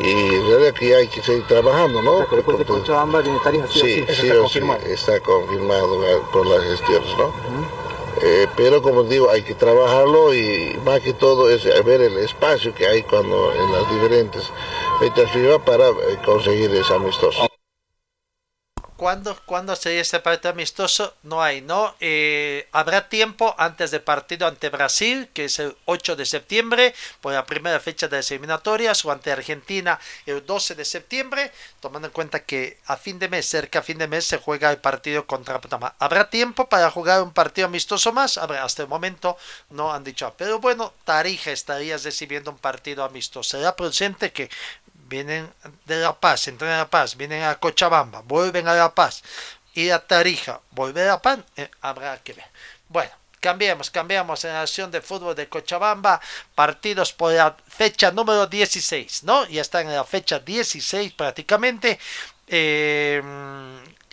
y en realidad que ya hay que seguir trabajando, ¿no? Después de Cochabamba viene Tarija, sí, sí, Sí, está sí, confirmado. está confirmado eh, por las gestiones, ¿no? Eh, pero como digo, hay que trabajarlo y más que todo es ver el espacio que hay cuando en las diferentes fechas FIFA para eh, conseguir ese amistoso. ¿Cuándo, ¿Cuándo sería ese partido amistoso? No hay, ¿no? Eh, habrá tiempo antes del partido ante Brasil, que es el 8 de septiembre, por la primera fecha de las eliminatorias, o ante Argentina el 12 de septiembre, tomando en cuenta que a fin de mes, cerca a fin de mes, se juega el partido contra Panamá. ¿Habrá tiempo para jugar un partido amistoso más? Habrá, hasta el momento no han dicho. Pero bueno, Tarija estaría recibiendo un partido amistoso. Será presente que vienen de La Paz, entran a La Paz, vienen a Cochabamba, vuelven a La Paz, ir a Tarija, volver a Pan, eh, habrá que ver. Bueno, cambiamos, cambiamos en la acción de fútbol de Cochabamba, partidos por la fecha número 16, ¿no? Ya están en la fecha 16 prácticamente. eh,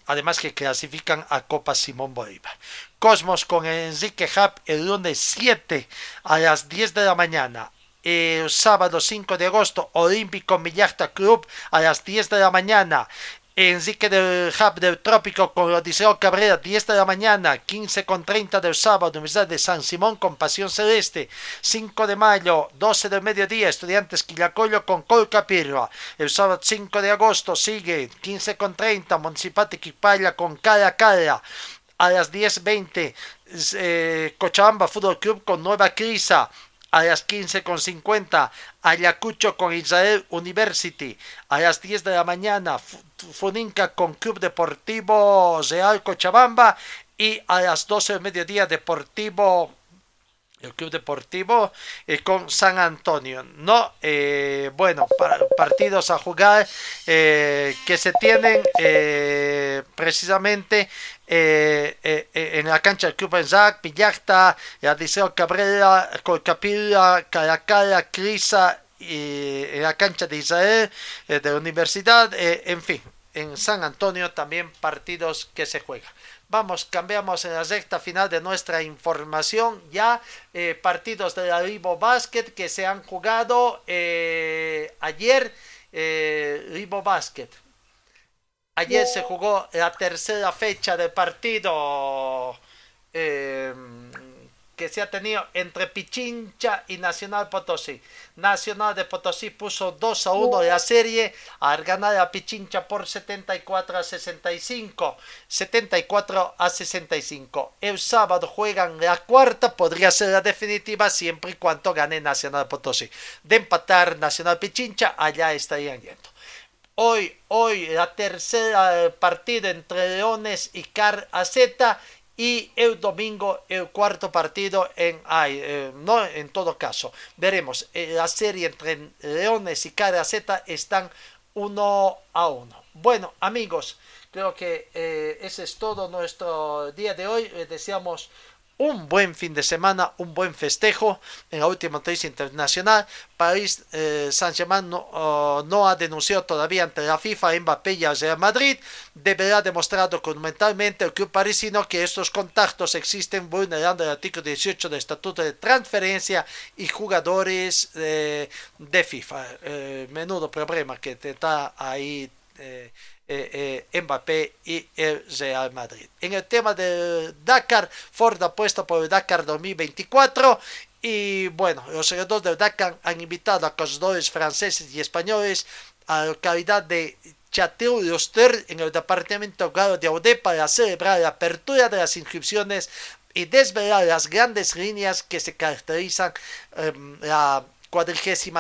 además que clasifican a Copa Simón Bolívar. Cosmos con Enrique Hub el lunes 7 a las 10 de la mañana. El sábado 5 de agosto, Olímpico Millarta Club a las 10 de la mañana. Enrique del Hub del Trópico con Odiseo Cabrera, 10 de la mañana, 15 con 30 del sábado, Universidad de San Simón con Pasión Celeste, 5 de mayo, 12 del mediodía, Estudiantes Quillacollo con Colcapirra, el sábado 5 de agosto sigue, 15 con 30, Municipal Quipaya con Cara a Cara, a las 10.20, eh, Cochabamba Fútbol Club con Nueva Crisa, a las 15.50 Ayacucho con Israel University, a las 10 de la mañana Fu- Funinca con Club Deportivo Real Cochabamba. Y a las 12 del mediodía Deportivo el Club Deportivo eh, con San Antonio. No, eh, bueno, pa- partidos a jugar eh, que se tienen eh, precisamente eh, en la cancha del Club Enzac, Pillarta, Adiseo Cabrera, Colcapilla, Caracala, Crisa, y en la cancha de Israel, de la Universidad, en fin, en San Antonio también partidos que se juegan. Vamos, cambiamos en la recta final de nuestra información. Ya eh, partidos de la Basket que se han jugado eh, ayer. Eh, Basket. Ayer se jugó la tercera fecha del partido eh, que se ha tenido entre Pichincha y Nacional Potosí. Nacional de Potosí puso 2 a 1 la serie al ganar a Pichincha por 74 a 65. 74 a 65. El sábado juegan la cuarta, podría ser la definitiva siempre y cuando gane Nacional Potosí. De empatar Nacional Pichincha, allá estarían yendo. Hoy, hoy la tercera eh, partido entre Leones y Car Z y el domingo el cuarto partido en eh, no en todo caso. Veremos eh, la serie entre Leones y Z están uno a uno. Bueno amigos creo que eh, ese es todo nuestro día de hoy. Les deseamos un buen fin de semana, un buen festejo en la última noticia internacional. París eh, Saint-Germain no, oh, no ha denunciado todavía ante la FIFA a Mbappé y al Real Madrid. Deberá demostrar documentalmente el club parisino que estos contactos existen vulnerando el artículo 18 del Estatuto de Transferencia y Jugadores eh, de FIFA. Eh, menudo problema que te está ahí. Eh, eh, eh, Mbappé y el Real Madrid. En el tema del Dakar, Ford apuesta por el Dakar 2024 y bueno, los seguidores del Dakar han invitado a corredores franceses y españoles a la localidad de Chateau Loster en el departamento de Audé para celebrar la apertura de las inscripciones y desvelar las grandes líneas que se caracterizan em, la 46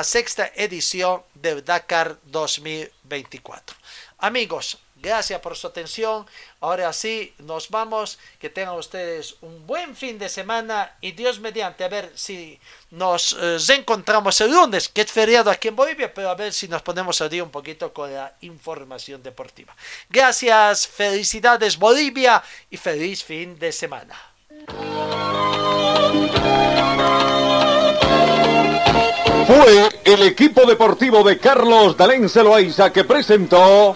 edición del Dakar 2024. Amigos, gracias por su atención. Ahora sí, nos vamos. Que tengan ustedes un buen fin de semana y Dios mediante, a ver si nos eh, encontramos el lunes, que es feriado aquí en Bolivia, pero a ver si nos ponemos al día un poquito con la información deportiva. Gracias, felicidades Bolivia y feliz fin de semana. Fue el equipo deportivo de Carlos Dalén Celoaiza que presentó